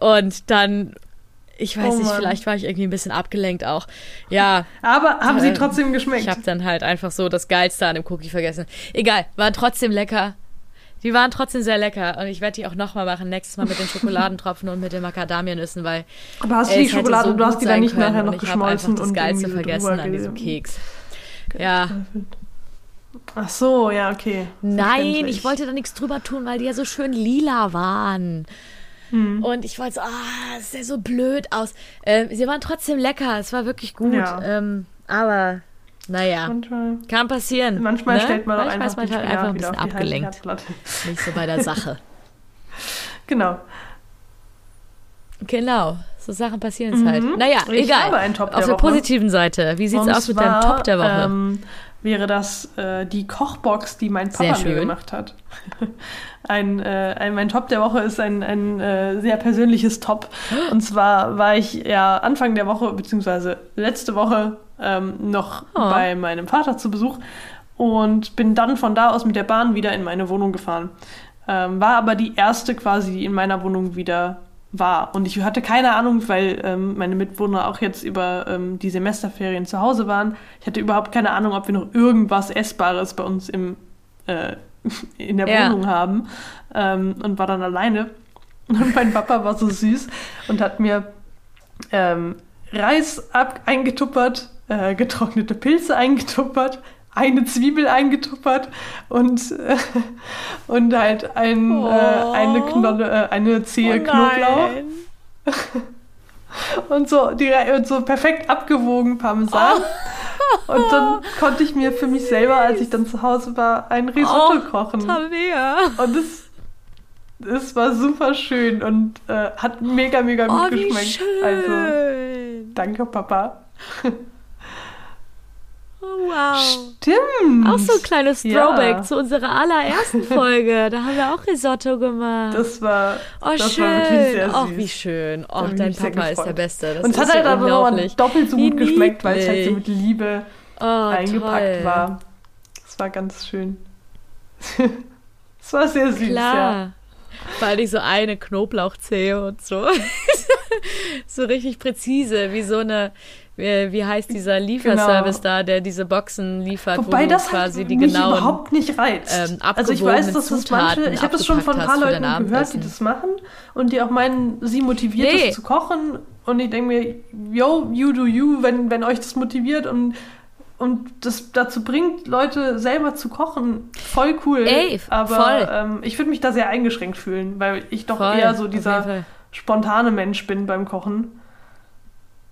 S1: und dann ich weiß
S2: Oh
S1: nicht, vielleicht war ich irgendwie ein bisschen abgelenkt auch. Ja,
S2: Aber haben sie
S1: Ähm,
S2: trotzdem geschmeckt?
S1: ich habe dann halt einfach so das Geilste an dem Cookie vergessen. Egal, waren trotzdem lecker. Die waren trotzdem sehr lecker und ich werde die auch nochmal machen, nächstes Mal mit den Schokoladentropfen und mit den Macadamianüssen, weil
S2: Aber hast du die Schokolade,
S1: so
S2: du hast die dann nicht nachher
S1: und
S2: noch
S1: ich habe
S2: geschmolzen
S1: einfach das
S2: und
S1: Geilste vergessen an diesem Keks. Ja.
S2: Ach so, ja, okay.
S1: Nein, ich wollte da nichts drüber tun, weil die ja so schön lila waren. Und ich wollte so, ah, es sieht so blöd aus. Ähm, sie waren trotzdem lecker, es war wirklich gut.
S2: Ja.
S1: Ähm, aber, naja,
S2: Manchmal,
S1: kann passieren.
S2: manchmal
S1: ne?
S2: stellt man auch einfach
S1: man halt einfach ein bisschen abgelenkt. Nicht so bei der Sache.
S2: Genau.
S1: Genau, so Sachen passieren es halt.
S2: Mhm.
S1: Naja,
S2: Ich
S1: egal.
S2: habe einen Top der
S1: Auf der
S2: Woche.
S1: positiven Seite, wie sieht's
S2: Und
S1: aus mit deinem Top der Woche?
S2: Ähm, wäre das äh, die Kochbox, die mein Papa mir gemacht hat. ein, äh, ein, mein Top der Woche ist ein, ein äh, sehr persönliches Top. Und zwar war ich ja Anfang der Woche, beziehungsweise letzte Woche, ähm, noch
S1: Oh.
S2: bei meinem Vater zu Besuch und bin dann von da aus mit der Bahn wieder in meine Wohnung gefahren. Ähm, war aber die erste quasi, die in meiner Wohnung wieder war. Und ich hatte keine Ahnung, weil ähm, meine Mitwohner auch jetzt über ähm, die Semesterferien zu Hause waren. Ich hatte überhaupt keine Ahnung, ob wir noch irgendwas Essbares bei uns im, äh, in der
S1: Ja.
S2: Wohnung haben. Ähm, und war dann alleine. Und mein Papa war so süß und hat mir ähm, Reis ab eingetuppert, äh, getrocknete Pilze eingetuppert, eine Zwiebel eingetuppert und, äh, und halt ein,
S1: Oh.
S2: äh, eine Knolle, äh, eine Zehe Knoblauch und so, die, und so perfekt abgewogen Parmesan. Und dann konnte ich mir für mich selber, als ich dann zu Hause war, ein Risotto
S1: Oh,
S2: kochen.
S1: Tabea.
S2: Und es, es war super schön und äh, hat mega, mega gut
S1: Oh,
S2: geschmeckt. Also, danke, Papa.
S1: Oh, wow.
S2: Stimmt.
S1: Auch so ein kleines Throwback
S2: Ja.
S1: zu unserer allerersten Folge. Da haben wir auch Risotto gemacht.
S2: Das war,
S1: oh,
S2: das
S1: schön.
S2: war wirklich sehr süß.
S1: Oh, wie schön. Oh,
S2: ich
S1: dein Papa ist der. Beste. Das
S2: Und es hat halt aber nochmal doppelt so gut geschmeckt, weil es halt so mit. Liebe
S1: oh,
S2: eingepackt
S1: toll.
S2: war. Das war ganz schön. Es war sehr süß,
S1: Klar.
S2: ja.
S1: Vor allem so eine Knoblauchzehe und so. so richtig präzise, wie so eine, wie, wie heißt dieser Lieferservice da, der diese Boxen liefert,
S2: Wobei
S1: wo
S2: das
S1: quasi
S2: halt
S1: die genauen
S2: überhaupt nicht reizt.
S1: ähm,
S2: also ich weiß, dass das manche, ich habe das schon von ein paar Leuten gehört, die das machen und die auch meinen, sie motiviert
S1: Nee.
S2: das zu kochen und ich denke mir, yo, you do you, wenn, wenn euch das motiviert und und das dazu bringt, Leute selber zu kochen, voll cool.
S1: Ey,
S2: aber
S1: voll.
S2: Ähm, ich würde mich da sehr eingeschränkt fühlen, weil ich doch
S1: Voll,
S2: eher so dieser spontane Mensch bin beim Kochen.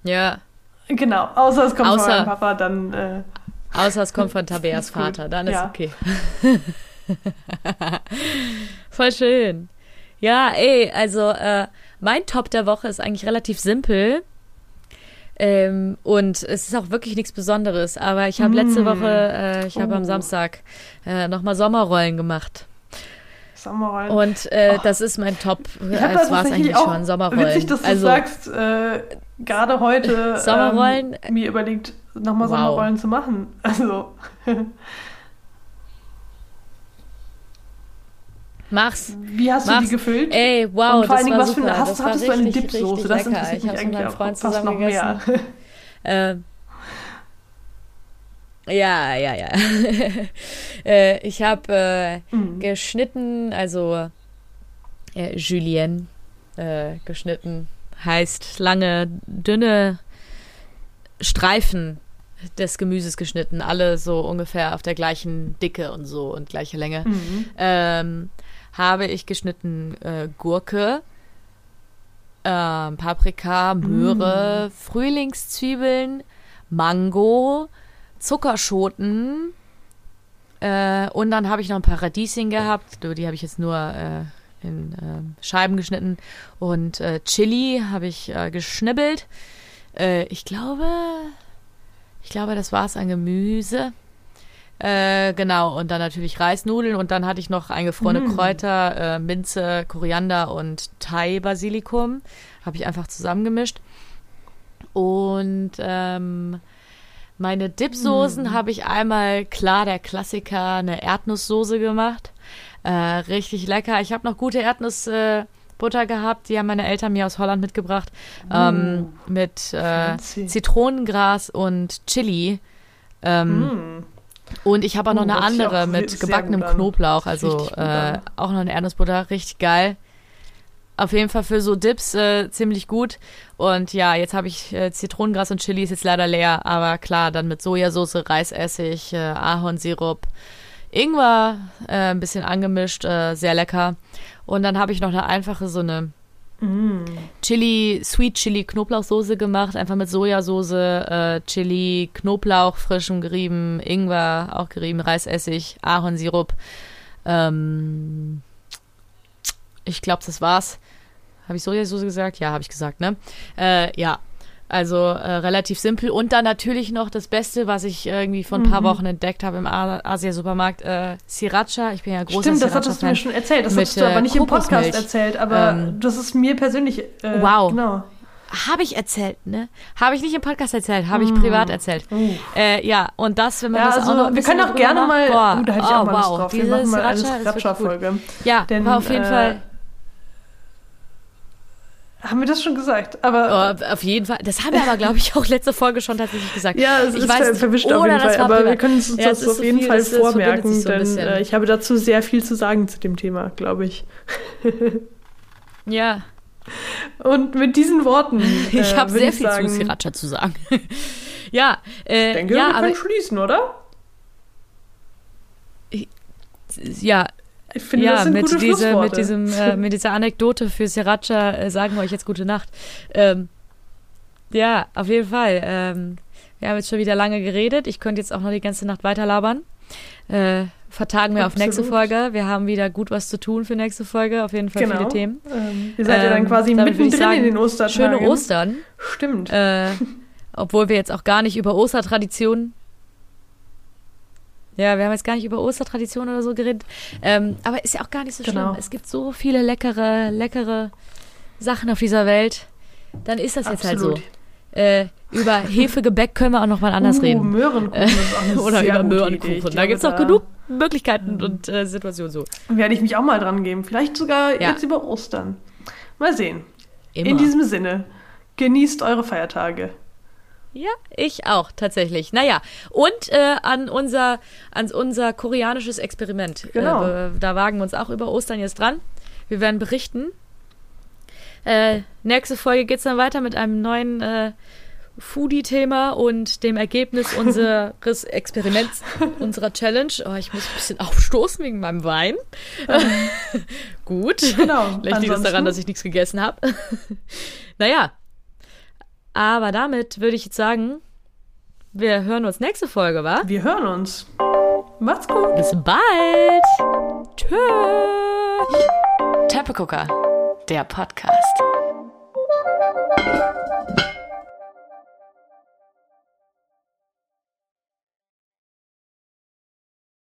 S1: Ja,
S2: Genau, außer es kommt von
S1: Außer-
S2: meinem Papa, dann äh,
S1: außer es kommt von Tabeas. Vater, dann ist
S2: Ja.
S1: okay. Voll schön. Ja, ey, also äh, mein Top der Woche ist eigentlich relativ simpel. Ähm, und es ist auch wirklich nichts Besonderes. Aber ich habe letzte
S2: Mm.
S1: Woche, äh, ich habe am
S2: Oh.
S1: Samstag äh, nochmal Sommerrollen gemacht.
S2: Sommerrollen.
S1: Und äh,
S2: Oh.
S1: das ist mein Top.
S2: Ich
S1: Das
S2: da
S1: war es eigentlich
S2: auch
S1: schon, Sommerrollen.
S2: witzig, dass du
S1: also,
S2: sagst, äh, gerade heute
S1: Sommerrollen?
S2: ähm, mir überlegt, nochmal
S1: Wow.
S2: Sommerrollen zu machen. Also,
S1: mach's.
S2: wie hast du
S1: Mach's.
S2: die gefüllt?
S1: Ey, wow,
S2: Und vor allen Dingen, was für eine, hast,
S1: das
S2: hattest du eine Dipsoße? Das interessiert
S1: Ich
S2: mich eigentlich auch
S1: Freund
S2: fast
S1: zusammen
S2: noch mehr.
S1: gegessen. Ähm, ja, ja, ja. äh, ich habe äh,
S2: Mhm.
S1: geschnitten, also äh, Julienne äh, geschnitten heißt lange, dünne Streifen des Gemüses geschnitten, alle so ungefähr auf der gleichen Dicke und so und gleiche Länge.
S2: Mhm.
S1: Ähm, habe ich geschnitten äh, Gurke, ähm, Paprika, Möhre, Frühlingszwiebeln, Mango, Zuckerschoten äh, und dann habe ich noch ein paar Radieschen gehabt. Die habe ich jetzt nur äh, in ähm, Scheiben geschnitten und äh, Chili habe ich äh, geschnibbelt. Äh, ich glaube, ich glaube, das war es an Gemüse. Äh, genau, und dann natürlich Reisnudeln und dann hatte ich noch eingefrorene
S2: Mm.
S1: Kräuter, äh, Minze, Koriander und Thai-Basilikum. Habe ich einfach zusammengemischt. Und ähm, meine Dipsoßen habe ich einmal, klar, der Klassiker, eine Erdnusssoße gemacht. Äh, richtig lecker. Ich habe noch gute Erdnussbutter Butter gehabt, die haben meine Eltern mir aus Holland mitgebracht. Ähm, mit äh. Zitronengras und Chili. Ähm,
S2: Mhm.
S1: und ich habe auch noch
S2: Oh,
S1: eine andere mit gebackenem. Knoblauch, also äh, auch noch eine Erdnussbutter, richtig geil. Auf jeden Fall für so Dips äh, ziemlich gut. Und ja, jetzt habe ich äh, Zitronengras und Chili ist jetzt leider leer, aber klar, dann mit Sojasauce, Reisessig, äh, Ahornsirup, Ingwer, äh, ein bisschen angemischt, äh, sehr lecker. Und dann habe ich noch eine einfache so eine
S2: Mhm.
S1: Chili, Sweet Chili Knoblauchsoße gemacht, einfach mit Sojasauce, äh, Chili, Knoblauch, frischem gerieben, Ingwer, auch gerieben, Reisessig, Ahornsirup. Ähm, ich glaube, das war's. Habe ich Sojasauce gesagt? Ja, habe ich gesagt, ne? Äh, ja. Also äh, relativ simpel. Und dann natürlich noch das Beste, was ich irgendwie vor ein paar
S2: Mhm.
S1: Wochen entdeckt habe im Asia-Supermarkt, äh, Sriracha. Ich bin ja großer
S2: Stimmt, das hattest du mir schon erzählt. Das
S1: mit,
S2: hattest du aber
S1: äh,
S2: nicht im Podcast erzählt, aber
S1: Ähm,
S2: das ist mir persönlich. Äh,
S1: Wow.
S2: Genau.
S1: Habe ich erzählt, ne? Habe ich nicht im Podcast erzählt, habe ich
S2: Mm.
S1: privat erzählt.
S2: Uh.
S1: Äh, ja, und das, wenn man
S2: Ja,
S1: das
S2: also
S1: auch noch
S2: wir können auch gerne
S1: drüber
S2: mal.
S1: macht,
S2: uh, da hätte ich
S1: boah,
S2: auch mal
S1: oh,
S2: drauf. Wir
S1: Diese
S2: machen mal eine. Sriracha-Folge.
S1: Ja,
S2: Denn,
S1: war auf jeden
S2: äh,
S1: Fall.
S2: Haben wir das schon gesagt? Aber
S1: Oh, auf jeden Fall. Das haben wir aber, glaube ich, auch letzte Folge schon tatsächlich gesagt.
S2: ja, es
S1: ich
S2: ist
S1: weiß
S2: verwischt auf jeden Fall. Aber wir können uns
S1: Ja, es
S2: das auf
S1: so
S2: jeden
S1: viel,
S2: Fall
S1: es- es
S2: vormerken,
S1: so
S2: denn äh, ich habe dazu sehr viel zu sagen zu dem Thema, glaube ich.
S1: Ja,
S2: Und mit diesen Worten.
S1: ich
S2: äh,
S1: habe
S2: würd
S1: sehr
S2: ich
S1: viel
S2: sagen,
S1: zu Sriracha zu sagen. ja, äh,
S2: Ich denke,
S1: ja,
S2: wir können schließen, oder?
S1: ja,
S2: Ich finde,
S1: ja,
S2: das sind
S1: mit,
S2: gute
S1: diese, mit, diesem, äh, mit dieser Anekdote für Sriracha äh, sagen wir euch jetzt gute Nacht. Ähm, ja, auf jeden Fall. Ähm, wir haben jetzt schon wieder lange geredet. Ich könnte jetzt auch noch die ganze Nacht weiter labern. Äh, vertagen wir auf nächste
S2: Absolut.
S1: Folge. Wir haben wieder gut was zu tun für nächste Folge. Auf jeden Fall
S2: genau.
S1: viele Themen.
S2: Ähm, ihr seid ja dann
S1: Ähm,
S2: quasi mittendrin in
S1: sagen,
S2: den Ostertagen.
S1: Schöne Ostern.
S2: Stimmt.
S1: Äh, obwohl wir jetzt auch gar nicht über Ostertraditionen Ja, wir haben jetzt gar nicht über Ostertraditionen oder so geredet. Ähm, aber ist ja auch gar nicht so
S2: Genau.
S1: schlimm. Es gibt so viele leckere, leckere Sachen auf dieser Welt. Dann ist das jetzt halt so.
S2: Absolut.
S1: Äh, über Hefegebäck können wir auch noch mal anders
S2: uh,
S1: reden.
S2: Möhrenkuchen ist auch eine
S1: Oder über Möhrenkuchen.
S2: Ich
S1: Da
S2: glaube,
S1: gibt es auch genug Möglichkeiten und äh, Situationen so.
S2: Werde ich mich auch mal dran geben. Vielleicht sogar
S1: Ja.
S2: jetzt über Ostern. Mal sehen.
S1: Immer.
S2: In diesem Sinne, genießt eure Feiertage.
S1: Ja, ich auch, tatsächlich. Naja, und äh, an, unser, an unser koreanisches Experiment.
S2: Genau.
S1: Äh, da wagen wir uns auch über Ostern jetzt dran. Wir werden berichten. Äh, nächste Folge geht es dann weiter mit einem neuen äh, Foodie-Thema und dem Ergebnis unseres Experiments, unserer Challenge. Oh, ich muss ein bisschen aufstoßen wegen meinem Wein. Gut.
S2: Genau.
S1: Vielleicht liegt es daran, dass ich nichts gegessen habe. naja. Aber damit würde ich jetzt sagen, wir hören uns nächste Folge, wa?
S2: Wir hören uns. Macht's gut.
S1: Bis bald. Tschö.
S3: Teppegucker, der Podcast.